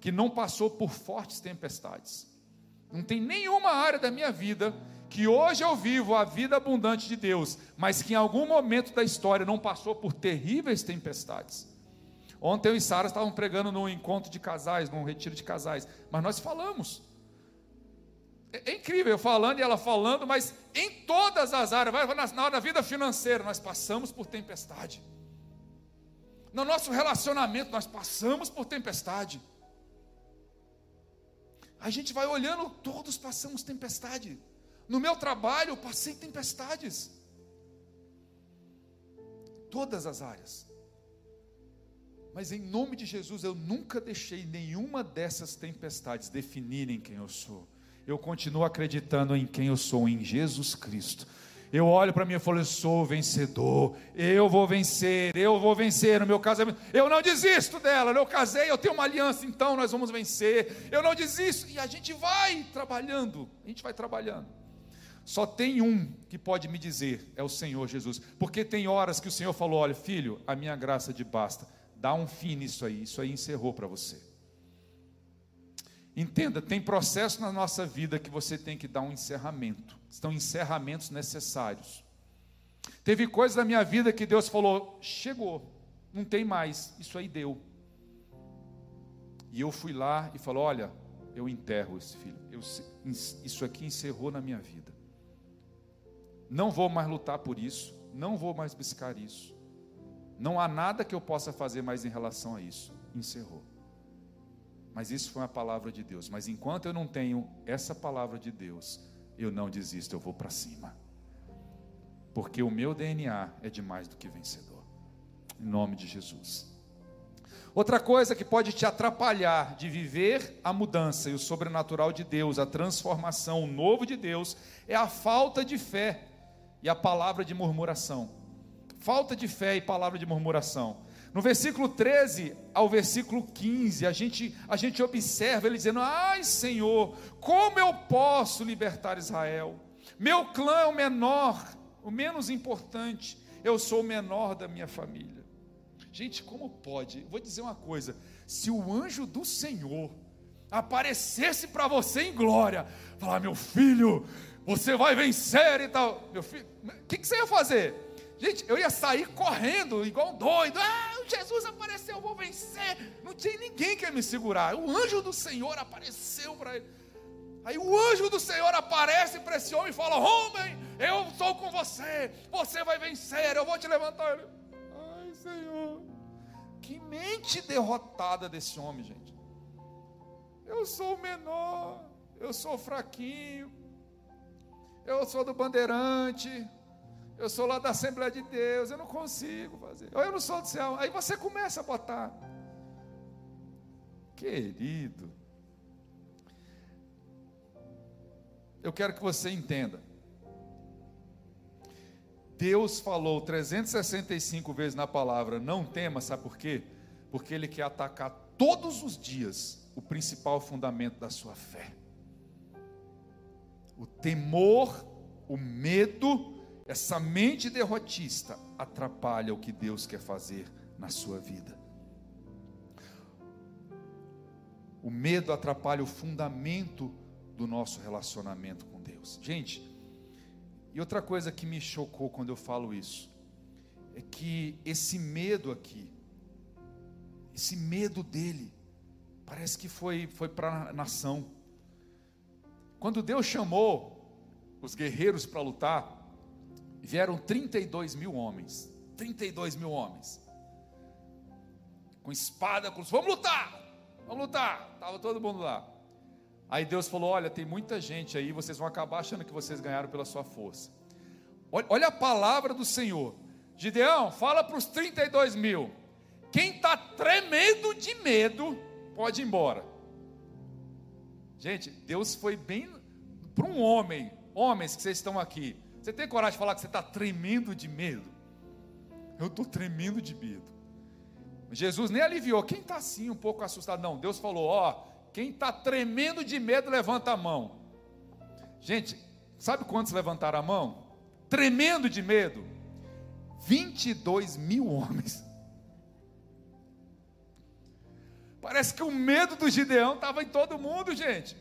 que não passou por fortes tempestades. Não tem nenhuma área da minha vida que hoje eu vivo a vida abundante de Deus, mas que em algum momento da história não passou por terríveis tempestades. Ontem eu e Sara estavam pregando num encontro de casais, num retiro de casais, mas nós falamos. É, é incrível eu falando e ela falando, mas em todas as áreas, na, na, na vida financeira, nós passamos por tempestade. No nosso relacionamento, nós passamos por tempestade. A gente vai olhando, todos passamos tempestade. No meu trabalho, eu passei tempestades. Todas as áreas. Mas em nome de Jesus, eu nunca deixei nenhuma dessas tempestades definirem quem eu sou. Eu continuo acreditando em quem eu sou, em Jesus Cristo. Eu olho para mim e falo: Eu sou vencedor, eu vou vencer, eu vou vencer no meu casamento. Eu não desisto dela, eu casei, eu tenho uma aliança, então nós vamos vencer. Eu não desisto, e a gente vai trabalhando, a gente vai trabalhando. Só tem um que pode me dizer, é o Senhor Jesus, porque tem horas que o Senhor falou: Olha, filho, a minha graça te basta, dá um fim nisso aí, isso aí encerrou para você. Entenda, tem processo na nossa vida que você tem que dar um encerramento. Estão encerramentos necessários. Teve coisas na minha vida que Deus falou: chegou, não tem mais, isso aí deu. E eu fui lá e falou: olha, eu enterro esse filho. Eu, isso aqui encerrou na minha vida. Não vou mais lutar por isso, não vou mais buscar isso. Não há nada que eu possa fazer mais em relação a isso. Encerrou. Mas isso foi uma palavra de Deus. Mas enquanto eu não tenho essa palavra de Deus, eu não desisto, eu vou para cima. Porque o meu DNA é de mais do que vencedor. Em nome de Jesus. Outra coisa que pode te atrapalhar de viver a mudança e o sobrenatural de Deus, a transformação, o novo de Deus, é a falta de fé e a palavra de murmuração. Falta de fé e palavra de murmuração. No versículo 13 ao versículo 15, a gente, a gente observa ele dizendo: Ai Senhor, como eu posso libertar Israel? Meu clã é o menor, o menos importante, eu sou o menor da minha família. Gente, como pode? Vou dizer uma coisa: se o anjo do Senhor aparecesse para você em glória, falar, meu filho, você vai vencer e tal, meu filho, o que, que você ia fazer? Gente, eu ia sair correndo, igual um doido. Ah, Jesus apareceu, eu vou vencer. Não tinha ninguém que ia me segurar. O anjo do Senhor apareceu para ele. Aí o anjo do Senhor aparece para esse homem e fala: Homem, eu sou com você. Você vai vencer, eu vou te levantar. Ele, Ai, Senhor. Que mente derrotada desse homem, gente. Eu sou o menor, eu sou fraquinho, eu sou do bandeirante, eu sou lá da Assembleia de Deus, eu não consigo fazer. Ou eu não sou do céu. Aí você começa a botar. Querido, eu quero que você entenda. Deus falou 365 vezes na palavra, não tema, sabe por quê? Porque Ele quer atacar todos os dias o principal fundamento da sua fé. O temor, o medo, essa mente derrotista atrapalha o que Deus quer fazer na sua vida. O medo atrapalha o fundamento do nosso relacionamento com Deus. Gente, e outra coisa que me chocou quando eu falo isso, é que esse medo aqui, esse medo dele, parece que foi, foi para a nação. Quando Deus chamou os guerreiros para lutar, vieram 32 mil homens. 32 mil homens. Com espada, com. Vamos lutar! Vamos lutar! Estava todo mundo lá. Aí Deus falou: Olha, tem muita gente aí, vocês vão acabar achando que vocês ganharam pela sua força. Olha, olha a palavra do Senhor. Gideão, fala para os 32 mil. Quem está tremendo de medo, pode ir embora. Gente, Deus foi bem para um homem, homens que vocês estão aqui. Você tem coragem de falar que você está tremendo de medo? Eu estou tremendo de medo. Jesus nem aliviou. Quem está assim um pouco assustado? Não, Deus falou: ó, quem está tremendo de medo, levanta a mão. Gente, sabe quantos levantaram a mão? Tremendo de medo. 22 mil homens. Parece que o medo do Gideão estava em todo mundo, gente.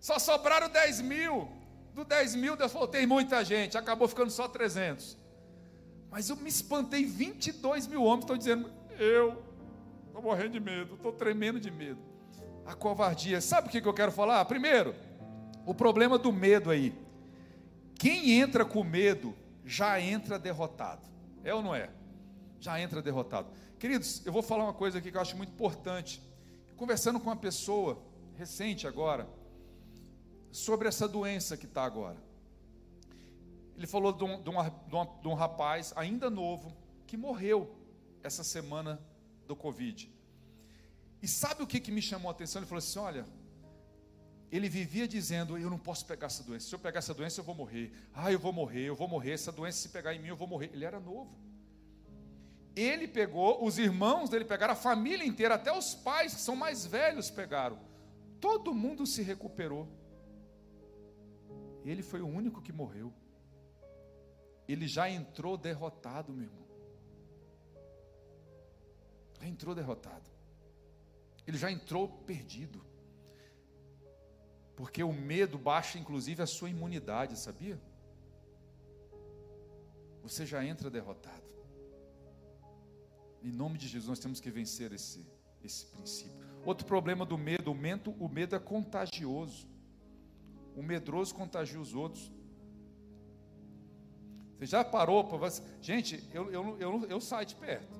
Só sobraram 10 mil. Do 10 mil, Deus falou: tem muita gente, acabou ficando só 300. Mas eu me espantei, 22 mil homens estão dizendo: eu estou morrendo de medo, estou tremendo de medo. A covardia, sabe o que eu quero falar? Primeiro, o problema do medo aí. Quem entra com medo já entra derrotado. É ou não é? Já entra derrotado. Queridos, eu vou falar uma coisa aqui que eu acho muito importante. Conversando com uma pessoa recente agora, sobre essa doença que está agora. Ele falou de um, de, de um rapaz ainda novo que morreu essa semana do Covid. E sabe o que, que me chamou a atenção? Ele falou assim: olha, ele vivia dizendo: Eu não posso pegar essa doença. Se eu pegar essa doença, eu vou morrer. Ah, eu vou morrer, eu vou morrer. Essa doença, se pegar em mim, eu vou morrer. Ele era novo. Ele pegou, os irmãos dele pegaram, a família inteira, até os pais que são mais velhos pegaram. Todo mundo se recuperou. Ele foi o único que morreu. Ele já entrou derrotado, meu irmão. Já entrou derrotado. Ele já entrou perdido. Porque o medo baixa, inclusive, a sua imunidade, sabia? Você já entra derrotado. Em nome de Jesus, nós temos que vencer esse, esse princípio. Outro problema do medo, o medo, o medo é contagioso. O medroso contagia os outros. Você já parou para você. Gente, eu, eu, eu, eu saio de perto.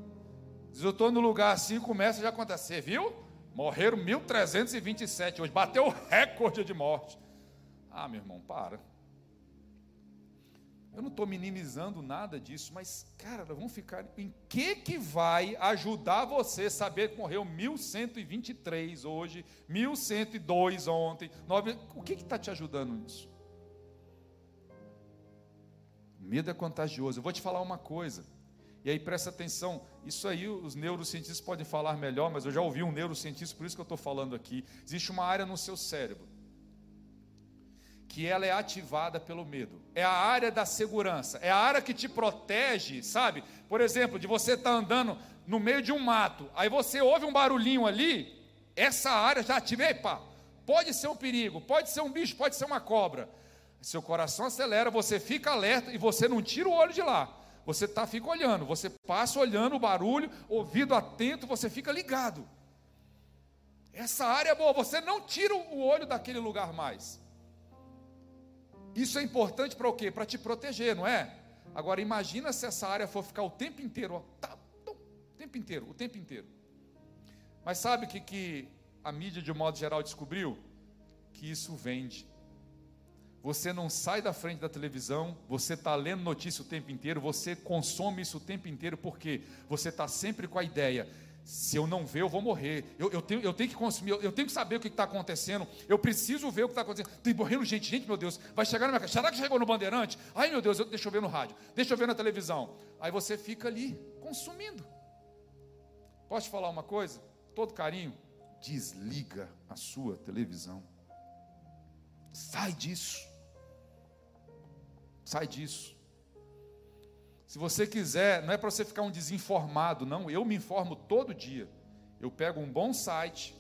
Se eu estou no lugar assim, começa já a acontecer, viu? Morreram 1.327 hoje, bateu o recorde de morte. Ah, meu irmão, para. Eu não estou minimizando nada disso, mas, cara, vamos ficar. Em que que vai ajudar você saber que morreu 1.123 hoje, 1.102 ontem? 9... O que está te ajudando nisso? Medo é contagioso. Eu vou te falar uma coisa. E aí presta atenção, isso aí os neurocientistas podem falar melhor, mas eu já ouvi um neurocientista, por isso que eu estou falando aqui. Existe uma área no seu cérebro que ela é ativada pelo medo. É a área da segurança, é a área que te protege, sabe? Por exemplo, de você estar tá andando no meio de um mato, aí você ouve um barulhinho ali, essa área já ativa, epa, pode ser um perigo, pode ser um bicho, pode ser uma cobra. Seu coração acelera, você fica alerta e você não tira o olho de lá. Você tá, fica olhando, você passa olhando o barulho, ouvido atento, você fica ligado. Essa área é boa, você não tira o olho daquele lugar mais. Isso é importante para o quê? Para te proteger, não é? Agora imagina se essa área for ficar o tempo inteiro, ó, tá, tá, o tempo inteiro, o tempo inteiro. Mas sabe o que, que a mídia de um modo geral descobriu? Que isso vende. Você não sai da frente da televisão, você está lendo notícia o tempo inteiro, você consome isso o tempo inteiro, porque você está sempre com a ideia: se eu não ver, eu vou morrer. Eu, eu, tenho, eu tenho que consumir, eu, eu tenho que saber o que está acontecendo, eu preciso ver o que está acontecendo. Tem morrendo gente, gente, meu Deus, vai chegar na minha casa. Será que chegou no Bandeirante? Ai meu Deus, eu, deixa eu ver no rádio, deixa eu ver na televisão. Aí você fica ali, consumindo. Posso te falar uma coisa? Todo carinho, desliga a sua televisão. Sai disso. Sai disso. Se você quiser, não é para você ficar um desinformado, não. Eu me informo todo dia. Eu pego um bom site,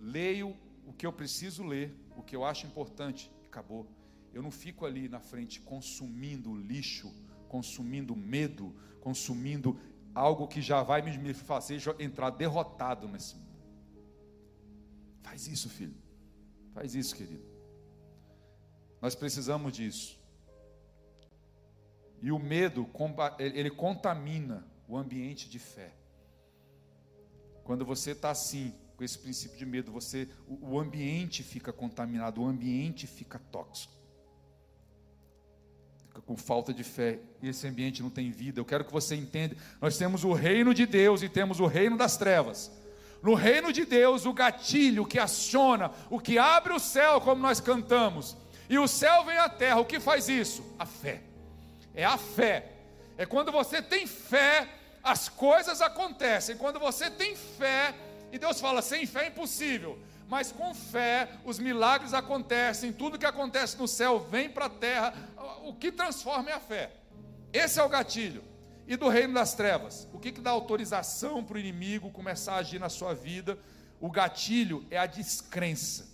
leio o que eu preciso ler, o que eu acho importante, acabou. Eu não fico ali na frente consumindo lixo, consumindo medo, consumindo algo que já vai me fazer entrar derrotado nesse mundo. Faz isso, filho. Faz isso, querido. Nós precisamos disso. E o medo, ele contamina o ambiente de fé. Quando você está assim, com esse princípio de medo, você, o, ambiente fica contaminado, o ambiente fica tóxico. Fica com falta de fé, e esse ambiente não tem vida. Eu quero que você entenda: nós temos o reino de Deus e temos o reino das trevas. No reino de Deus, o gatilho que aciona, o que abre o céu, como nós cantamos, e o céu vem à terra, o que faz isso? A fé é a fé. É quando você tem fé, as coisas acontecem. Quando você tem fé, e Deus fala: sem fé é impossível. Mas com fé, os milagres acontecem, tudo que acontece no céu vem para a terra. O que transforma é a fé. Esse é o gatilho. E do reino das trevas? O que, que dá autorização para o inimigo começar a agir na sua vida? O gatilho é a descrença,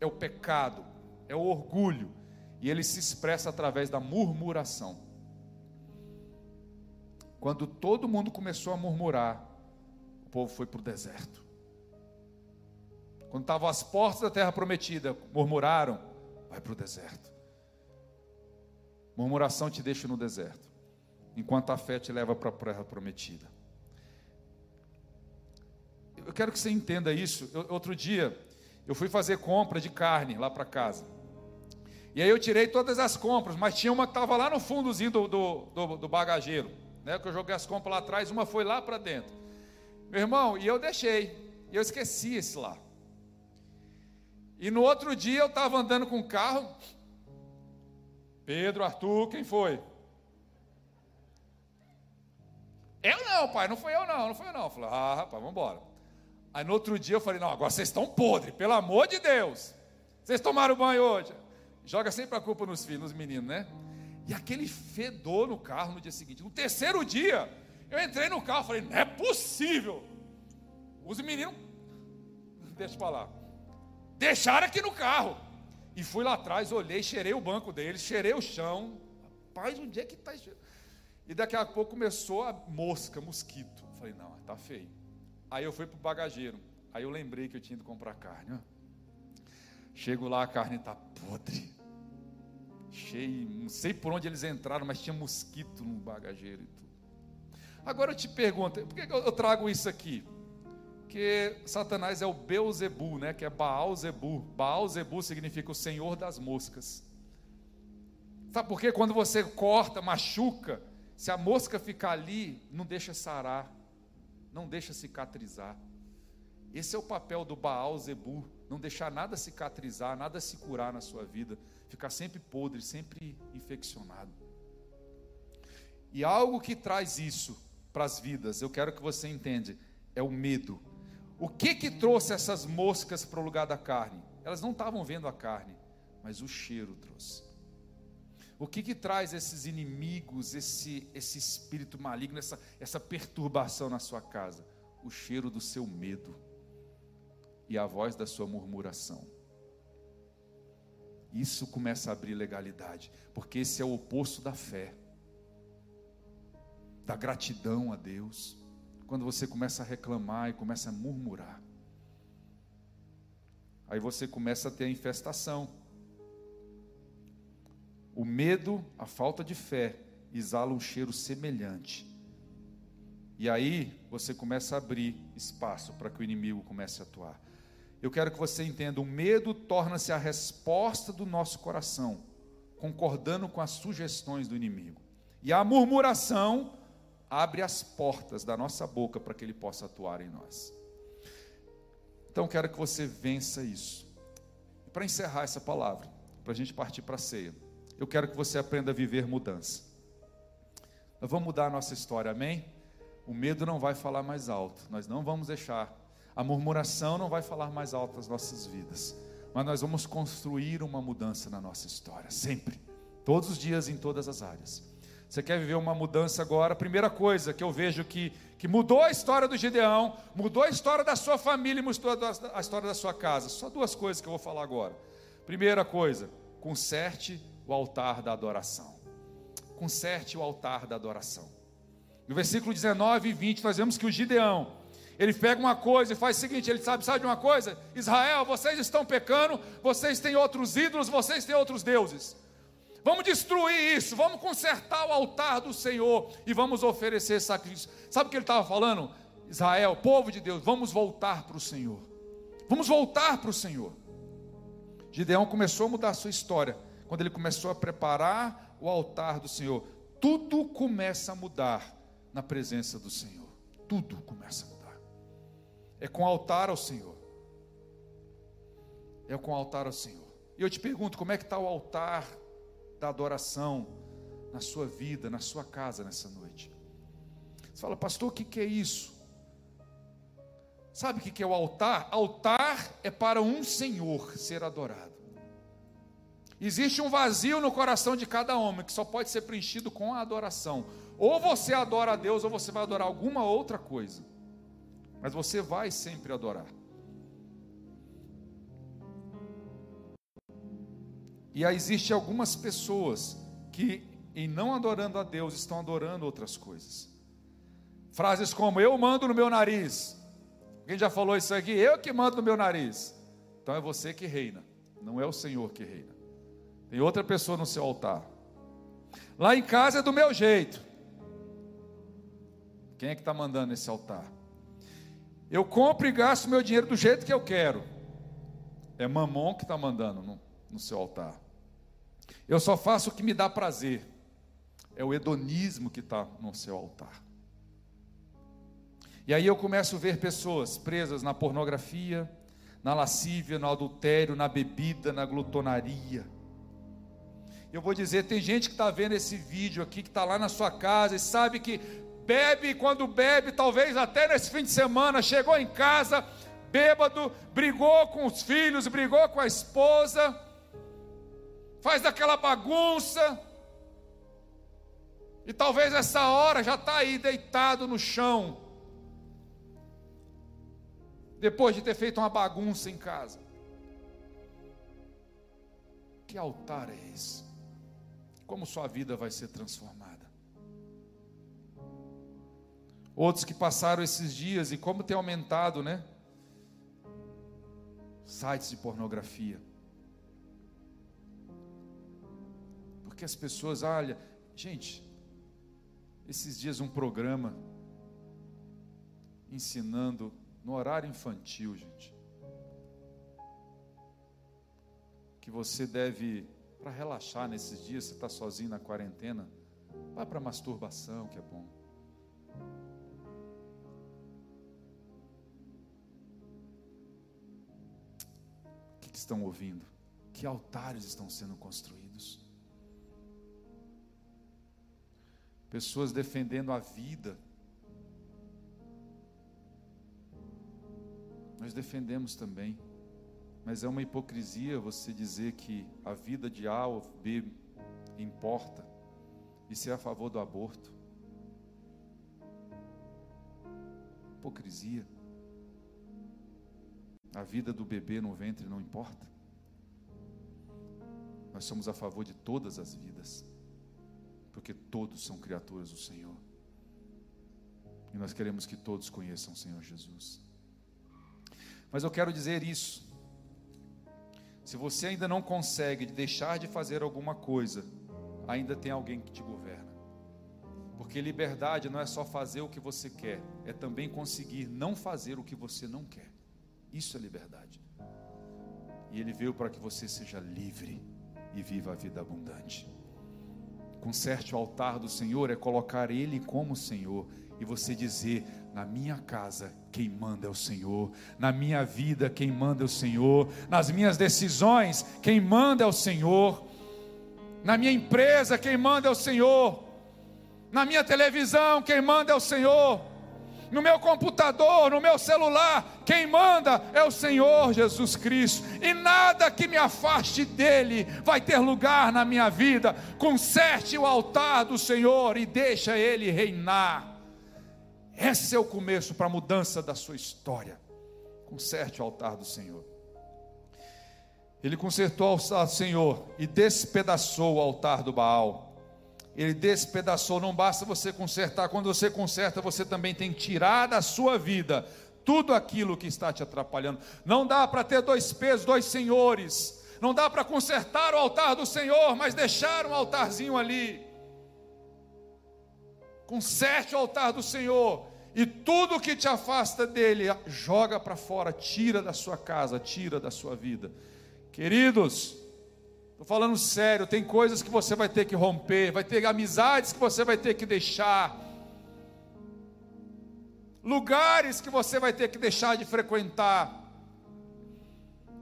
é o pecado, é o orgulho. E ele se expressa através da murmuração. Quando todo mundo começou a murmurar, o povo foi para o deserto. Quando estavam as portas da terra prometida, murmuraram, vai para o deserto. Murmuração te deixa no deserto, enquanto a fé te leva para a terra prometida. Eu quero que você entenda isso. Eu, outro dia, eu fui fazer compra de carne lá para casa. E aí eu tirei todas as compras, mas tinha uma que estava lá no fundozinho do, do, do, do bagageiro né, que eu joguei as compras lá atrás, uma foi lá para dentro. Meu irmão, e eu deixei, e eu esqueci esse lá. E no outro dia eu estava andando com o carro. Pedro, Arthur, quem foi? Eu não, pai, não foi eu não, não foi eu não. Eu falei, ah, rapaz, vamos embora. Aí no outro dia eu falei, não, agora vocês estão podres, pelo amor de Deus. Vocês tomaram banho hoje? Joga sempre a culpa nos filhos, nos meninos, né? E aquele fedor no carro no dia seguinte. No terceiro dia, eu entrei no carro falei, não é possível. Os meninos, deixa eu falar, deixaram aqui no carro. E fui lá atrás, olhei, cheirei o banco deles, cheirei o chão. Rapaz, onde é que está E daqui a pouco começou a mosca, mosquito. Falei, não, está feio. Aí eu fui para o bagageiro. Aí eu lembrei que eu tinha ido comprar carne. Chego lá, a carne está podre. Cheio, não sei por onde eles entraram, mas tinha mosquito no bagageiro e tudo. Agora eu te pergunto, por que eu trago isso aqui? Porque Satanás é o Beuzebu, né? Que é Baal Zebu. Baal Zebu significa o Senhor das moscas. Sabe por quê? Quando você corta, machuca, se a mosca ficar ali, não deixa sarar, não deixa cicatrizar. Esse é o papel do Baal Zebu não deixar nada cicatrizar, nada se curar na sua vida, ficar sempre podre, sempre infeccionado. E algo que traz isso para as vidas, eu quero que você entenda, é o medo. O que que trouxe essas moscas para o lugar da carne? Elas não estavam vendo a carne, mas o cheiro trouxe. O que que traz esses inimigos, esse esse espírito maligno, essa essa perturbação na sua casa? O cheiro do seu medo e a voz da sua murmuração. Isso começa a abrir legalidade, porque esse é o oposto da fé, da gratidão a Deus. Quando você começa a reclamar e começa a murmurar, aí você começa a ter a infestação. O medo, a falta de fé, exala um cheiro semelhante. E aí você começa a abrir espaço para que o inimigo comece a atuar eu quero que você entenda: o medo torna-se a resposta do nosso coração, concordando com as sugestões do inimigo. E a murmuração abre as portas da nossa boca para que ele possa atuar em nós. Então, quero que você vença isso. Para encerrar essa palavra, para a gente partir para a ceia, eu quero que você aprenda a viver mudança. Nós vamos mudar a nossa história, amém? O medo não vai falar mais alto, nós não vamos deixar a murmuração não vai falar mais alto as nossas vidas, mas nós vamos construir uma mudança na nossa história, sempre, todos os dias, em todas as áreas. Você quer viver uma mudança agora? Primeira coisa que eu vejo que, que mudou a história do Gideão, mudou a história da sua família e mudou a história da sua casa. Só duas coisas que eu vou falar agora. Primeira coisa, conserte o altar da adoração. Conserte o altar da adoração. No versículo 19 e 20, nós vemos que o Gideão, ele pega uma coisa e faz o seguinte: ele sabe, sabe de uma coisa? Israel, vocês estão pecando, vocês têm outros ídolos, vocês têm outros deuses. Vamos destruir isso, vamos consertar o altar do Senhor e vamos oferecer sacrifício. Sabe o que ele estava falando? Israel, povo de Deus, vamos voltar para o Senhor. Vamos voltar para o Senhor. Gideão começou a mudar a sua história quando ele começou a preparar o altar do Senhor. Tudo começa a mudar na presença do Senhor. Tudo começa a mudar é com altar ao Senhor. É com altar ao Senhor. E eu te pergunto, como é que está o altar da adoração na sua vida, na sua casa nessa noite? Você fala, pastor, o que, que é isso? Sabe o que, que é o altar? Altar é para um Senhor ser adorado. Existe um vazio no coração de cada homem que só pode ser preenchido com a adoração. Ou você adora a Deus, ou você vai adorar alguma outra coisa mas você vai sempre adorar. E aí existe algumas pessoas que, em não adorando a Deus, estão adorando outras coisas. Frases como: Eu mando no meu nariz. Quem já falou isso aqui? Eu que mando no meu nariz. Então é você que reina, não é o Senhor que reina. Tem outra pessoa no seu altar. Lá em casa é do meu jeito. Quem é que está mandando esse altar? Eu compro e gasto meu dinheiro do jeito que eu quero. É mamon que está mandando no, no seu altar. Eu só faço o que me dá prazer. É o hedonismo que está no seu altar. E aí eu começo a ver pessoas presas na pornografia, na lascívia, no adultério, na bebida, na glutonaria. Eu vou dizer, tem gente que está vendo esse vídeo aqui, que está lá na sua casa e sabe que bebe quando bebe, talvez até nesse fim de semana, chegou em casa, bêbado, brigou com os filhos, brigou com a esposa, faz aquela bagunça, e talvez essa hora já está aí deitado no chão, depois de ter feito uma bagunça em casa. Que altar é esse? Como sua vida vai ser transformada? Outros que passaram esses dias e como tem aumentado, né? Sites de pornografia. Porque as pessoas, olha, gente, esses dias um programa ensinando no horário infantil, gente. Que você deve, para relaxar nesses dias, você está sozinho na quarentena, vá para masturbação, que é bom. Estão ouvindo? Que altares estão sendo construídos? Pessoas defendendo a vida Nós defendemos também. Mas é uma hipocrisia você dizer que a vida de A ou B importa e ser a favor do aborto. Hipocrisia. A vida do bebê no ventre não importa. Nós somos a favor de todas as vidas, porque todos são criaturas do Senhor. E nós queremos que todos conheçam o Senhor Jesus. Mas eu quero dizer isso. Se você ainda não consegue deixar de fazer alguma coisa, ainda tem alguém que te governa. Porque liberdade não é só fazer o que você quer, é também conseguir não fazer o que você não quer. Isso é liberdade. E ele veio para que você seja livre e viva a vida abundante. Conserte o altar do Senhor é colocar Ele como Senhor e você dizer: na minha casa, quem manda é o Senhor. Na minha vida, quem manda é o Senhor. Nas minhas decisões, quem manda é o Senhor. Na minha empresa, quem manda é o Senhor. Na minha televisão, quem manda é o Senhor. No meu computador, no meu celular, quem manda é o Senhor Jesus Cristo. E nada que me afaste dele vai ter lugar na minha vida. Conserte o altar do Senhor e deixa ele reinar. Esse é o começo para a mudança da sua história. Conserte o altar do Senhor. Ele consertou o altar do Senhor e despedaçou o altar do Baal. Ele despedaçou, não basta você consertar, quando você conserta, você também tem que tirar da sua vida tudo aquilo que está te atrapalhando. Não dá para ter dois pesos, dois senhores. Não dá para consertar o altar do Senhor, mas deixar um altarzinho ali. Conserte o altar do Senhor e tudo que te afasta dele, joga para fora, tira da sua casa, tira da sua vida. Queridos, estou falando sério, tem coisas que você vai ter que romper, vai ter amizades que você vai ter que deixar, lugares que você vai ter que deixar de frequentar,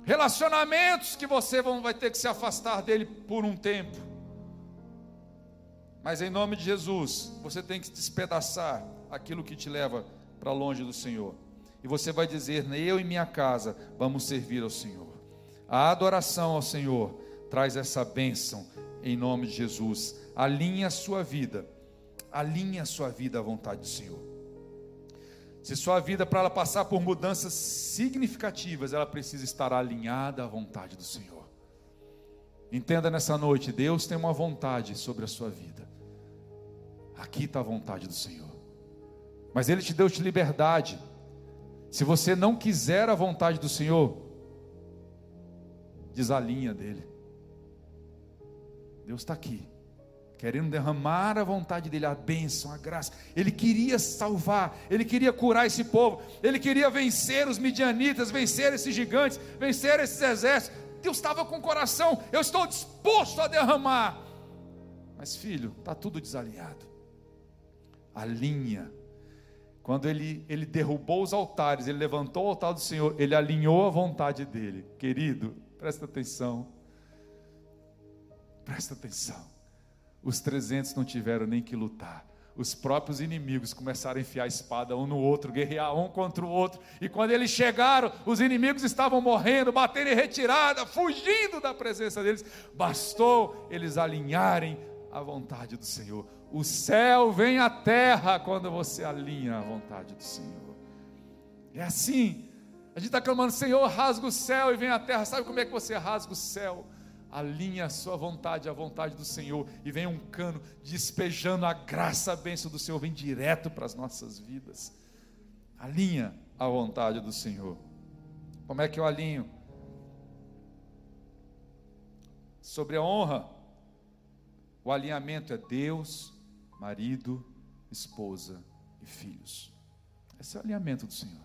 relacionamentos que você vai ter que se afastar dele por um tempo. Mas em nome de Jesus, você tem que despedaçar aquilo que te leva para longe do Senhor. E você vai dizer: Eu e minha casa vamos servir ao Senhor. A adoração ao Senhor traz essa bênção em nome de Jesus. Alinhe a sua vida, alinhe a sua vida à vontade do Senhor. Se sua vida, para ela passar por mudanças significativas, ela precisa estar alinhada à vontade do Senhor. Entenda nessa noite: Deus tem uma vontade sobre a sua vida. Aqui está a vontade do Senhor. Mas Ele te deu -te liberdade. Se você não quiser a vontade do Senhor, desalinha dele. Deus está aqui, querendo derramar a vontade dele, a bênção, a graça. Ele queria salvar, ele queria curar esse povo, ele queria vencer os midianitas, vencer esses gigantes, vencer esses exércitos. Deus estava com o coração, eu estou disposto a derramar. Mas filho, está tudo desalinhado. Alinha Quando ele, ele derrubou os altares, ele levantou o altar do Senhor, ele alinhou a vontade dele. Querido, presta atenção. Presta atenção. Os 300 não tiveram nem que lutar. Os próprios inimigos começaram a enfiar a espada um no outro, guerrear um contra o outro. E quando eles chegaram, os inimigos estavam morrendo, batendo em retirada, fugindo da presença deles. Bastou eles alinharem a vontade do Senhor. O céu vem à terra quando você alinha a vontade do Senhor. É assim. A gente está clamando, Senhor, rasga o céu e vem à terra. Sabe como é que você rasga o céu? Alinha a sua vontade à vontade do Senhor e vem um cano despejando a graça, a bênção do Senhor, vem direto para as nossas vidas. Alinha a vontade do Senhor. Como é que eu alinho? Sobre a honra, o alinhamento é Deus, marido, esposa e filhos. Esse é o alinhamento do Senhor.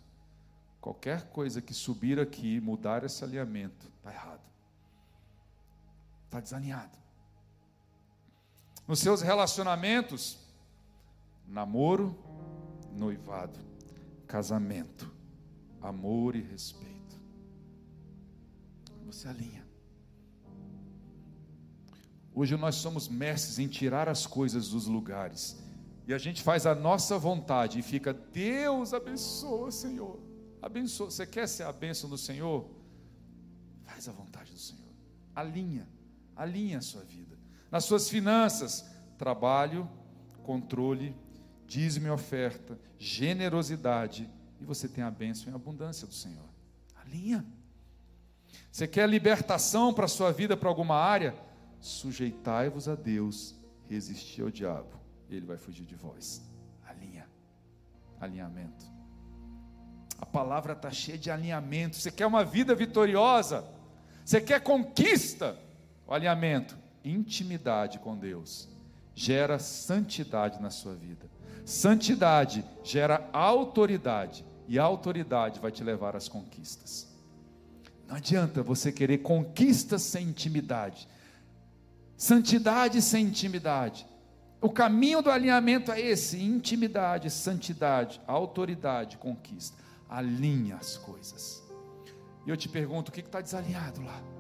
Qualquer coisa que subir aqui e mudar esse alinhamento, está errado. Está desalinhado. Nos seus relacionamentos, namoro, noivado, casamento, amor e respeito. Você alinha. Hoje nós somos mestres em tirar as coisas dos lugares. E a gente faz a nossa vontade e fica, Deus abençoa, Senhor. Abençoa. Você quer ser a bênção do Senhor? Faz a vontade do Senhor. Alinha, alinha a sua vida. Nas suas finanças, trabalho, controle, dízimo e oferta, generosidade. E você tem a bênção e a abundância do Senhor. Alinha. Você quer libertação para a sua vida, para alguma área? Sujeitai-vos a Deus, resistir ao diabo, ele vai fugir de vós. Alinha, alinhamento. A palavra está cheia de alinhamento. Você quer uma vida vitoriosa? Você quer conquista? O alinhamento, intimidade com Deus, gera santidade na sua vida. Santidade gera autoridade, e a autoridade vai te levar às conquistas. Não adianta você querer conquistas sem intimidade. Santidade sem intimidade. O caminho do alinhamento é esse: intimidade, santidade, autoridade, conquista. Alinha as coisas. E eu te pergunto: o que está desalinhado lá?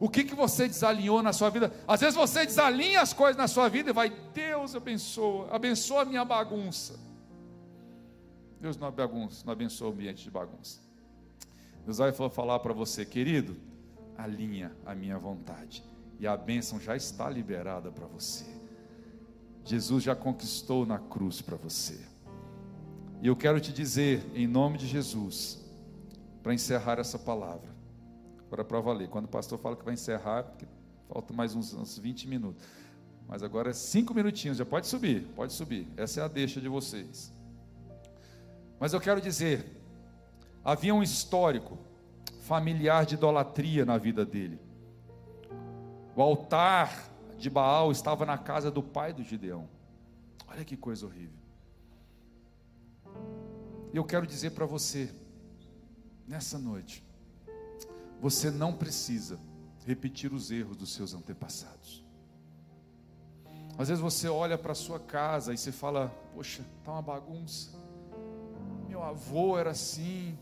O que, que você desalinhou na sua vida? Às vezes você desalinha as coisas na sua vida e vai, Deus abençoa, abençoa a minha bagunça. Deus não, bagunça, não abençoa o ambiente de bagunça. Deus vai falar para você, querido, alinha a minha vontade e a bênção já está liberada para você. Jesus já conquistou na cruz para você. E eu quero te dizer, em nome de Jesus, para encerrar essa palavra, agora para valer. Quando o pastor fala que vai encerrar, porque falta mais uns, uns 20 minutos. Mas agora é cinco minutinhos, já pode subir, pode subir. Essa é a deixa de vocês. Mas eu quero dizer, havia um histórico familiar de idolatria na vida dele. O altar de Baal estava na casa do pai do Gideão. Olha que coisa horrível. Eu quero dizer para você, nessa noite, você não precisa repetir os erros dos seus antepassados. Às vezes você olha para a sua casa e você fala: Poxa, está uma bagunça. Meu avô era assim.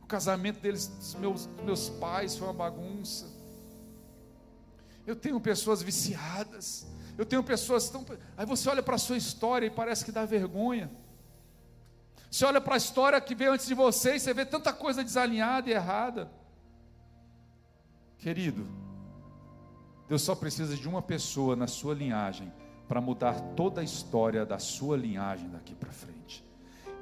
O casamento deles, dos meus, dos meus pais, foi uma bagunça. Eu tenho pessoas viciadas. Eu tenho pessoas tão. Aí você olha para a sua história e parece que dá vergonha. Você olha para a história que veio antes de você e você vê tanta coisa desalinhada e errada. Querido, Deus só precisa de uma pessoa na sua linhagem para mudar toda a história da sua linhagem daqui para frente.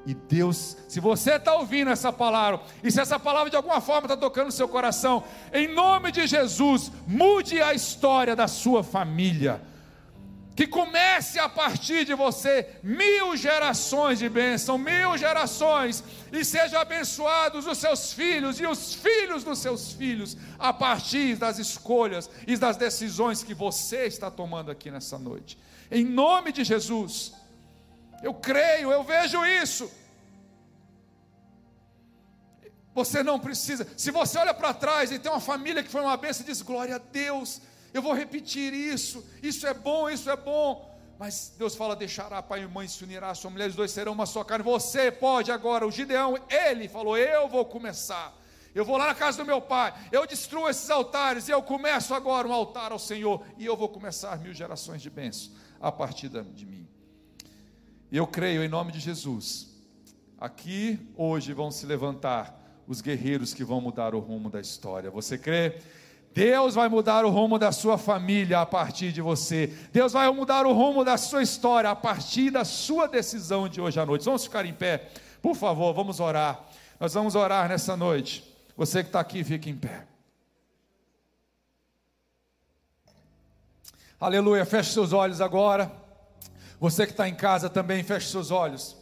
E Deus, se você está ouvindo essa palavra, e se essa palavra de alguma forma está tocando no seu coração, em nome de Jesus, mude a história da sua família. Que comece a partir de você mil gerações de bênção, mil gerações, e sejam abençoados os seus filhos e os filhos dos seus filhos, a partir das escolhas e das decisões que você está tomando aqui nessa noite. Em nome de Jesus. Eu creio, eu vejo isso. Você não precisa. Se você olha para trás e tem uma família que foi uma bênção, diz glória a Deus. Eu vou repetir isso. Isso é bom, isso é bom. Mas Deus fala: deixará pai e mãe se unirá, sua mulher, os dois serão uma só carne. Você pode agora, o Gideão, ele falou: Eu vou começar. Eu vou lá na casa do meu pai, eu destruo esses altares, eu começo agora um altar ao Senhor, e eu vou começar mil gerações de bênçãos a partir de mim. E eu creio em nome de Jesus. Aqui hoje vão se levantar os guerreiros que vão mudar o rumo da história. Você crê? Deus vai mudar o rumo da sua família a partir de você. Deus vai mudar o rumo da sua história a partir da sua decisão de hoje à noite. Vamos ficar em pé, por favor, vamos orar. Nós vamos orar nessa noite. Você que está aqui, fique em pé. Aleluia, feche seus olhos agora. Você que está em casa também, feche seus olhos.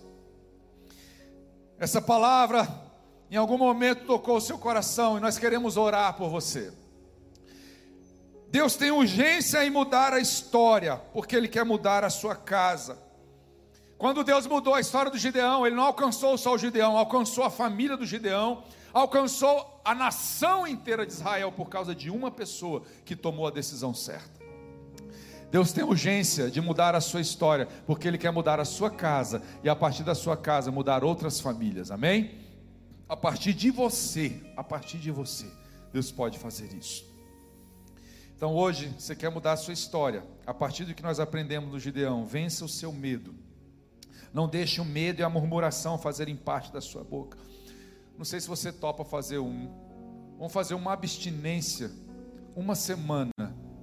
Essa palavra, em algum momento, tocou o seu coração e nós queremos orar por você. Deus tem urgência em mudar a história, porque Ele quer mudar a sua casa. Quando Deus mudou a história do Gideão, Ele não alcançou só o Gideão, alcançou a família do Gideão, alcançou a nação inteira de Israel por causa de uma pessoa que tomou a decisão certa. Deus tem urgência de mudar a sua história, porque Ele quer mudar a sua casa e a partir da sua casa mudar outras famílias, amém? A partir de você, a partir de você, Deus pode fazer isso. Então hoje você quer mudar a sua história. A partir do que nós aprendemos do Gideão, vença o seu medo. Não deixe o medo e a murmuração fazerem parte da sua boca. Não sei se você topa fazer um. Vamos fazer uma abstinência, uma semana,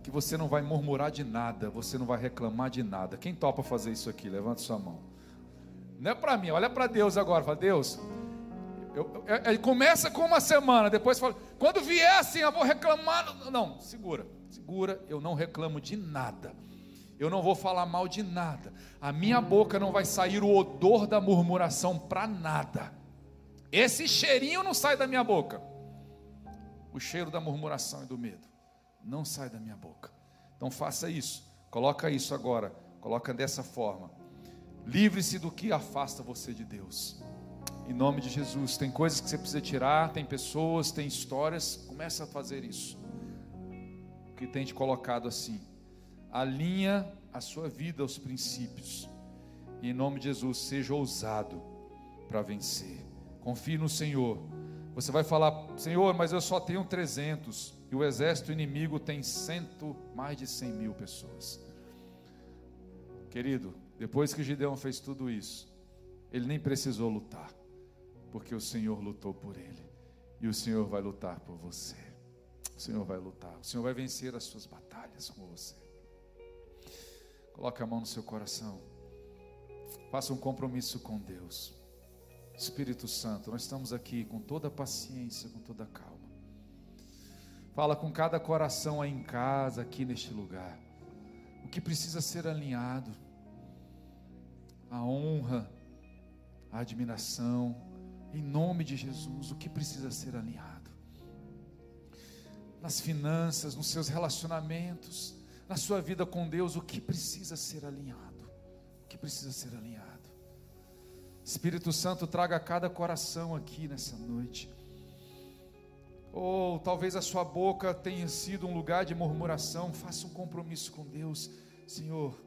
que você não vai murmurar de nada, você não vai reclamar de nada. Quem topa fazer isso aqui? Levanta sua mão. Não é para mim, olha para Deus agora. Fala, Deus, eu, eu, ele começa com uma semana, depois fala, quando vier assim, eu vou reclamar. Não, segura segura, eu não reclamo de nada. Eu não vou falar mal de nada. A minha boca não vai sair o odor da murmuração para nada. Esse cheirinho não sai da minha boca. O cheiro da murmuração e do medo não sai da minha boca. Então faça isso. Coloca isso agora. Coloca dessa forma. Livre-se do que afasta você de Deus. Em nome de Jesus. Tem coisas que você precisa tirar, tem pessoas, tem histórias. Começa a fazer isso que tem te colocado assim. Alinha a sua vida aos princípios. E em nome de Jesus, seja ousado para vencer. Confie no Senhor. Você vai falar, Senhor, mas eu só tenho 300 e o exército inimigo tem cento, mais de 100 mil pessoas. Querido, depois que Gideão fez tudo isso, ele nem precisou lutar, porque o Senhor lutou por ele e o Senhor vai lutar por você. O Senhor vai lutar, o Senhor vai vencer as suas batalhas com você. Coloque a mão no seu coração. Faça um compromisso com Deus. Espírito Santo, nós estamos aqui com toda paciência, com toda calma. Fala com cada coração aí em casa, aqui neste lugar. O que precisa ser alinhado. A honra, a admiração, em nome de Jesus, o que precisa ser alinhado nas finanças, nos seus relacionamentos, na sua vida com Deus, o que precisa ser alinhado? O que precisa ser alinhado? Espírito Santo, traga cada coração aqui nessa noite. Ou talvez a sua boca tenha sido um lugar de murmuração, faça um compromisso com Deus, Senhor.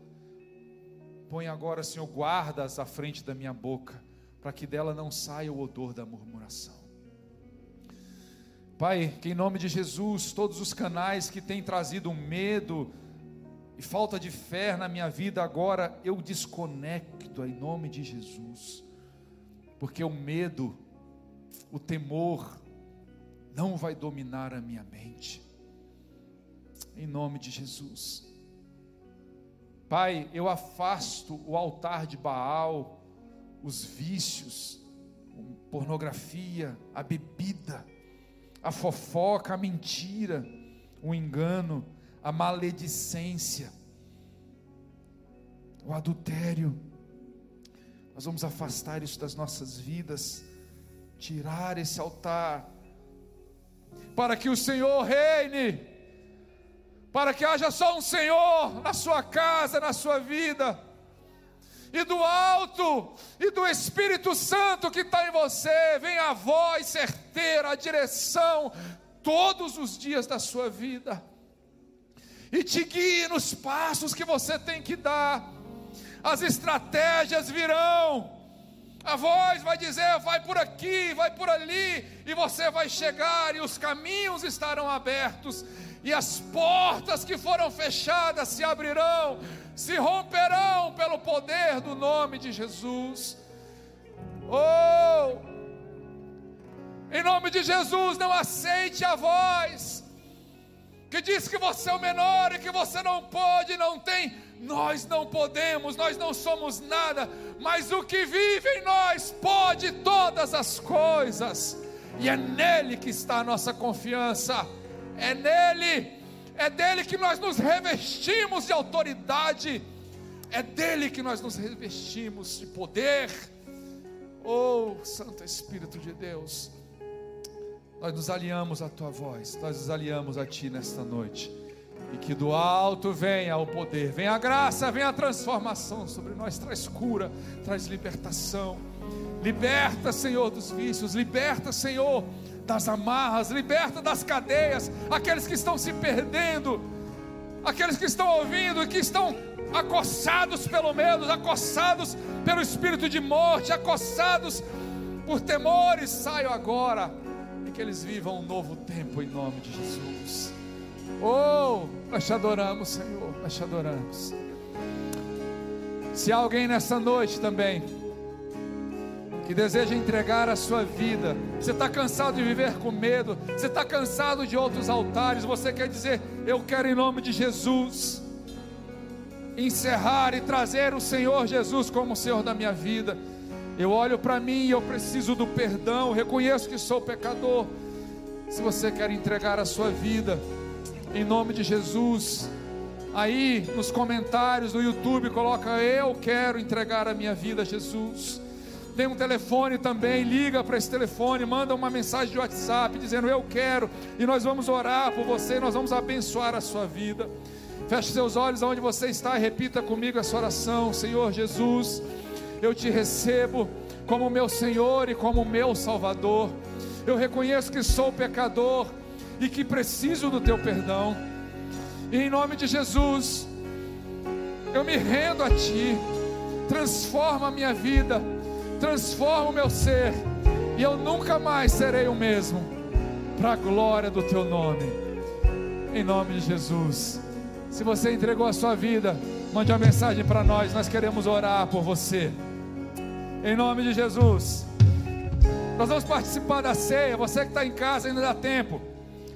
Põe agora, Senhor, guardas à frente da minha boca, para que dela não saia o odor da murmuração. Pai, que em nome de Jesus, todos os canais que têm trazido medo e falta de fé na minha vida, agora eu desconecto em nome de Jesus, porque o medo, o temor, não vai dominar a minha mente, em nome de Jesus. Pai, eu afasto o altar de Baal, os vícios, pornografia, a bebida, a fofoca, a mentira, o engano, a maledicência, o adultério. Nós vamos afastar isso das nossas vidas, tirar esse altar, para que o Senhor reine, para que haja só um Senhor na sua casa, na sua vida e do alto e do Espírito Santo que está em você, vem a voz certeira, a direção, todos os dias da sua vida, e te guie nos passos que você tem que dar, as estratégias virão. A voz vai dizer: vai por aqui, vai por ali, e você vai chegar, e os caminhos estarão abertos, e as portas que foram fechadas se abrirão, se romperão pelo poder do nome de Jesus. Oh, em nome de Jesus, não aceite a voz que diz que você é o menor e que você não pode, não tem. Nós não podemos, nós não somos nada, mas o que vive em nós pode todas as coisas, e é nele que está a nossa confiança, é nele, é dele que nós nos revestimos de autoridade, é dele que nós nos revestimos de poder. Oh, Santo Espírito de Deus. Nós nos aliamos à tua voz, nós nos aliamos a ti nesta noite. E que do alto venha o poder, venha a graça, venha a transformação sobre nós, traz cura, traz libertação. Liberta, Senhor, dos vícios, liberta, Senhor, das amarras, liberta das cadeias, aqueles que estão se perdendo, aqueles que estão ouvindo e que estão acossados pelo medo, acossados pelo espírito de morte, acossados por temores, saiam agora e que eles vivam um novo tempo em nome de Jesus. Oh, nós te adoramos, Senhor, nós te adoramos. Se alguém nessa noite também que deseja entregar a sua vida, você está cansado de viver com medo, você está cansado de outros altares, você quer dizer, eu quero em nome de Jesus encerrar e trazer o Senhor Jesus como o Senhor da minha vida. Eu olho para mim e eu preciso do perdão, reconheço que sou pecador. Se você quer entregar a sua vida, em nome de Jesus, aí nos comentários do YouTube coloca eu quero entregar a minha vida a Jesus. Tem um telefone também, liga para esse telefone, manda uma mensagem de WhatsApp dizendo eu quero, e nós vamos orar por você, nós vamos abençoar a sua vida. Feche seus olhos aonde você está e repita comigo essa oração, Senhor Jesus eu te recebo como meu Senhor e como meu Salvador. Eu reconheço que sou pecador e que preciso do teu perdão. E em nome de Jesus, eu me rendo a ti. Transforma a minha vida, transforma o meu ser, e eu nunca mais serei o mesmo, para a glória do teu nome. Em nome de Jesus. Se você entregou a sua vida, mande uma mensagem para nós, nós queremos orar por você em nome de Jesus. Nós vamos participar da ceia. Você que está em casa ainda dá tempo.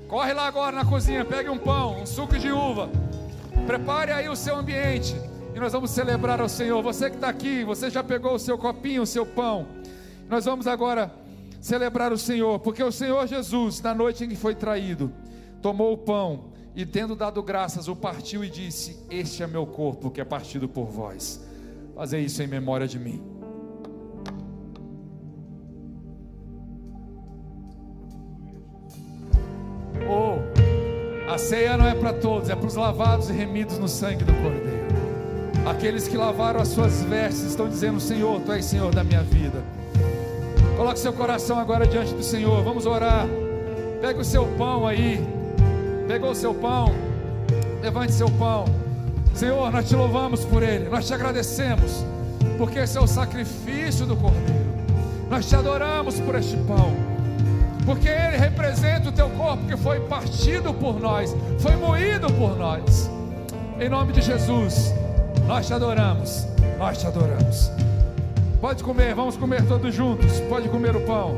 Corre lá agora na cozinha, pegue um pão, um suco de uva. Prepare aí o seu ambiente e nós vamos celebrar ao Senhor. Você que está aqui, você já pegou o seu copinho, o seu pão. Nós vamos agora celebrar o Senhor, porque o Senhor Jesus, na noite em que foi traído, tomou o pão e, tendo dado graças, o partiu e disse: Este é meu corpo que é partido por vós. Fazer isso em memória de mim. Oh, a ceia não é para todos, é para os lavados e remidos no sangue do Cordeiro. Aqueles que lavaram as suas vestes estão dizendo: Senhor, Tu és Senhor da minha vida. Coloque seu coração agora diante do Senhor. Vamos orar. Pegue o seu pão aí. Pegou o seu pão. Levante seu pão. Senhor, nós te louvamos por ele. Nós te agradecemos. Porque esse é o sacrifício do Cordeiro. Nós te adoramos por este pão porque ele representa o teu corpo que foi partido por nós, foi moído por nós. Em nome de Jesus, nós te adoramos, nós te adoramos. Pode comer, vamos comer todos juntos. Pode comer o pão.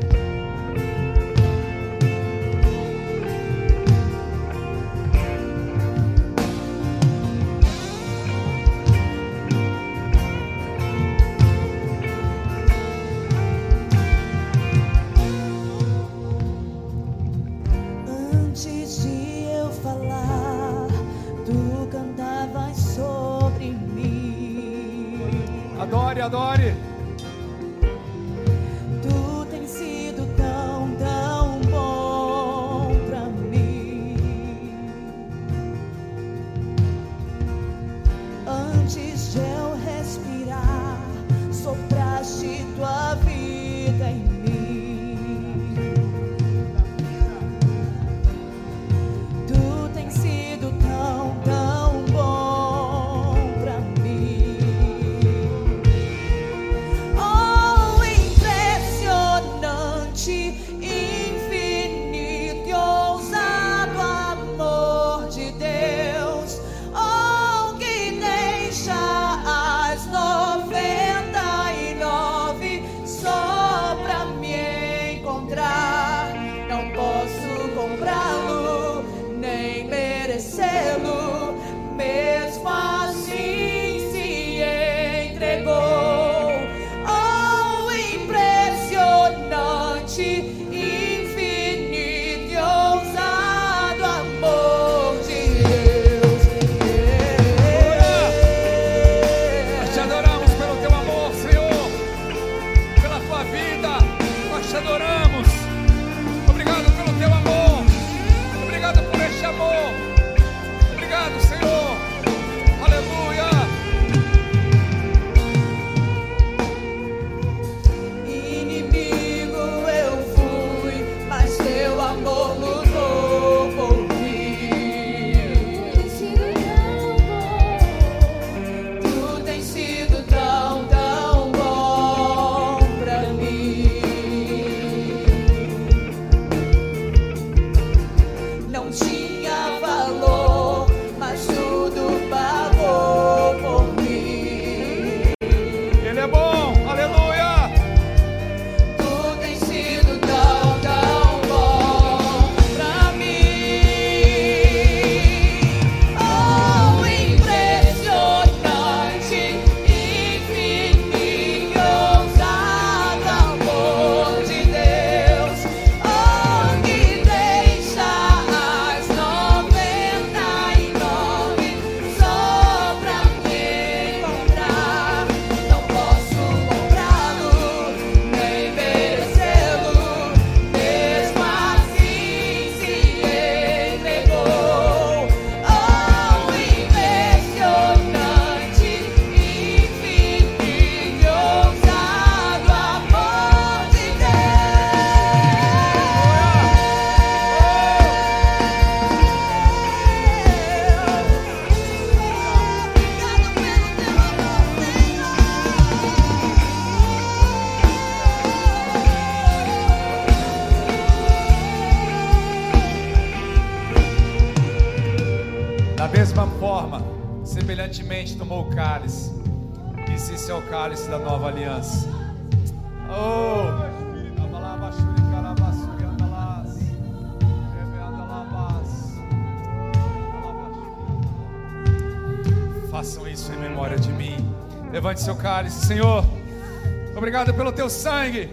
Obrigado pelo teu sangue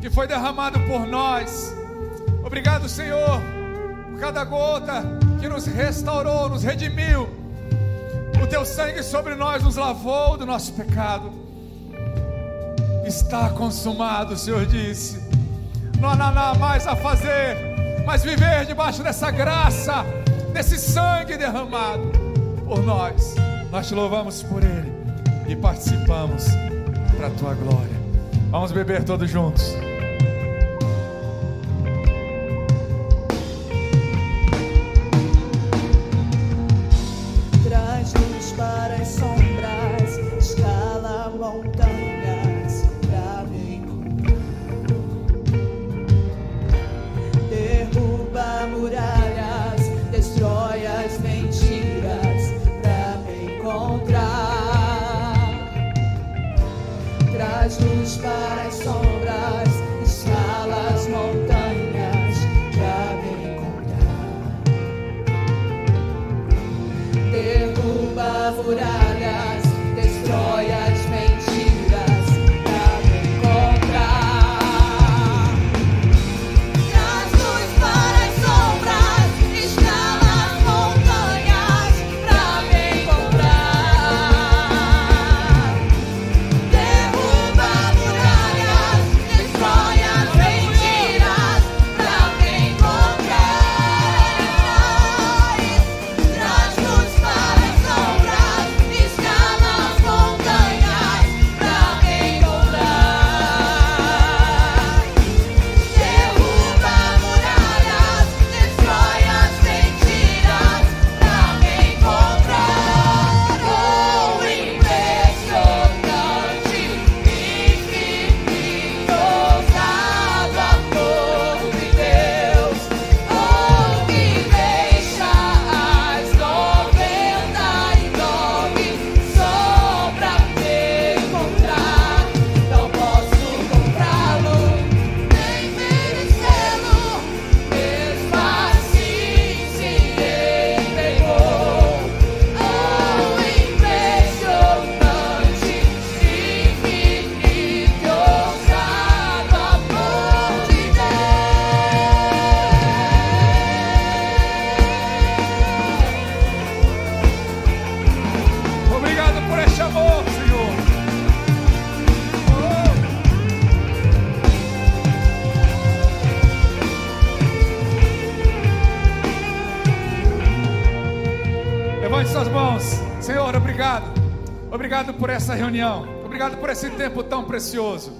que foi derramado por nós. Obrigado, Senhor, por cada gota que nos restaurou, nos redimiu. O teu sangue sobre nós nos lavou do nosso pecado. Está consumado, o Senhor disse. Não há nada mais a fazer, mas viver debaixo dessa graça, desse sangue derramado por nós. Nós te louvamos por ele e participamos para a tua glória. Vamos beber todos juntos. Obrigado por esse tempo tão precioso.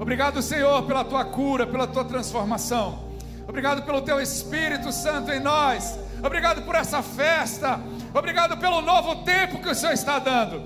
Obrigado, Senhor, pela tua cura, pela tua transformação. Obrigado pelo teu Espírito Santo em nós. Obrigado por essa festa. Obrigado pelo novo tempo que o Senhor está dando.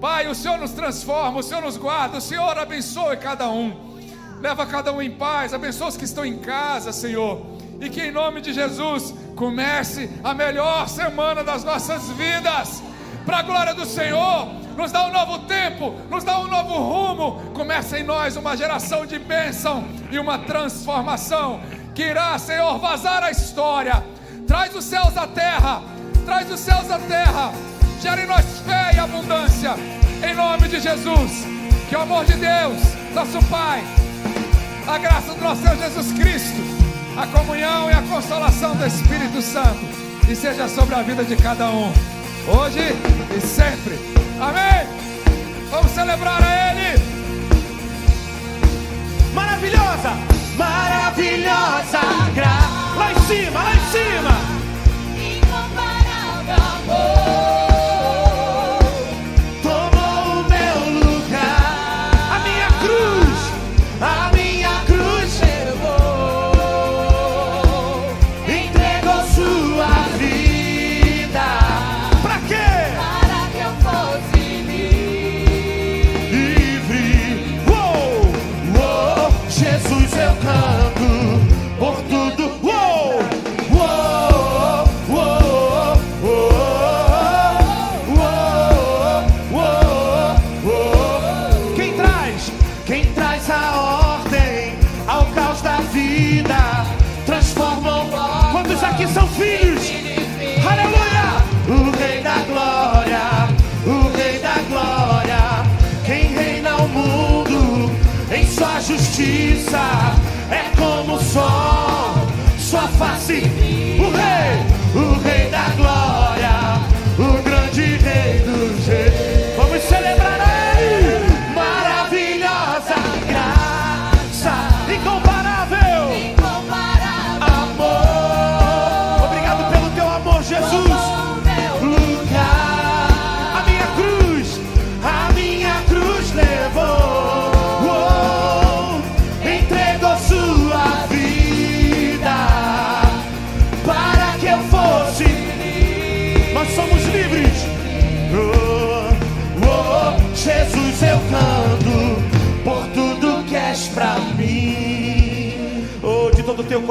Pai, o Senhor nos transforma, o Senhor nos guarda, o Senhor abençoe cada um. Leva cada um em paz, abençoa os que estão em casa, Senhor. E que em nome de Jesus comece a melhor semana das nossas vidas. Para a glória do Senhor nos dá um novo tempo, nos dá um novo rumo. Começa em nós uma geração de bênção e uma transformação que irá, Senhor, vazar a história. Traz os céus à terra, traz os céus à terra. Gera em nós fé e abundância. Em nome de Jesus. Que o amor de Deus, nosso Pai, a graça do nosso Senhor Jesus Cristo, a comunhão e a consolação do Espírito Santo, e seja sobre a vida de cada um, hoje e sempre. Amém? Vamos celebrar a Ele. Maravilhosa, maravilhosa graça. Lá em cima, lá em cima. Incomparável amor. Justiça é como o sol, sua face.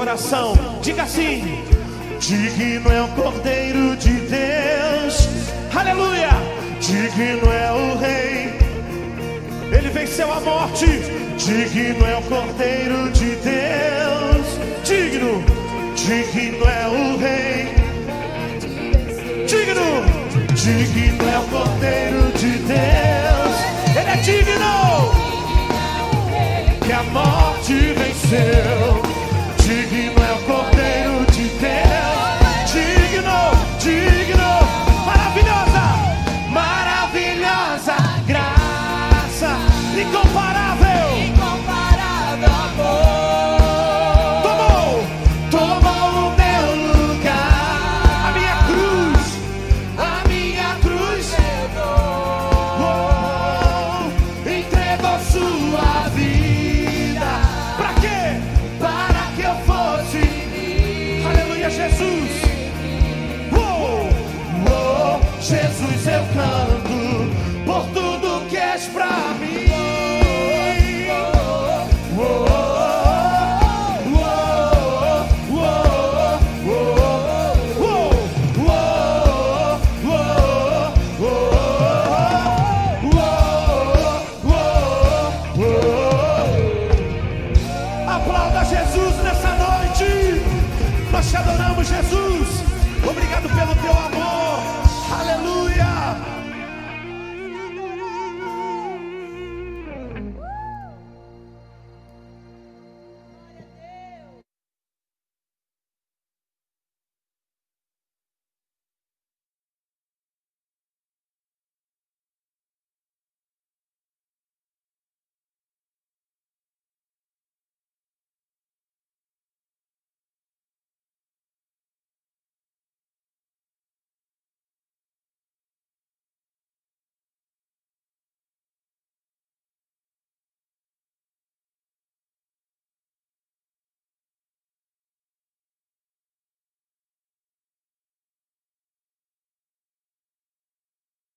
Coração, diga assim: Digno é o Cordeiro de Deus, aleluia. Digno é o Rei, ele venceu a morte. Digno é o Cordeiro de Deus, digno, digno é o Rei. Digno, digno é o Cordeiro de Deus. Ele é digno. Que a morte venceu. seguindo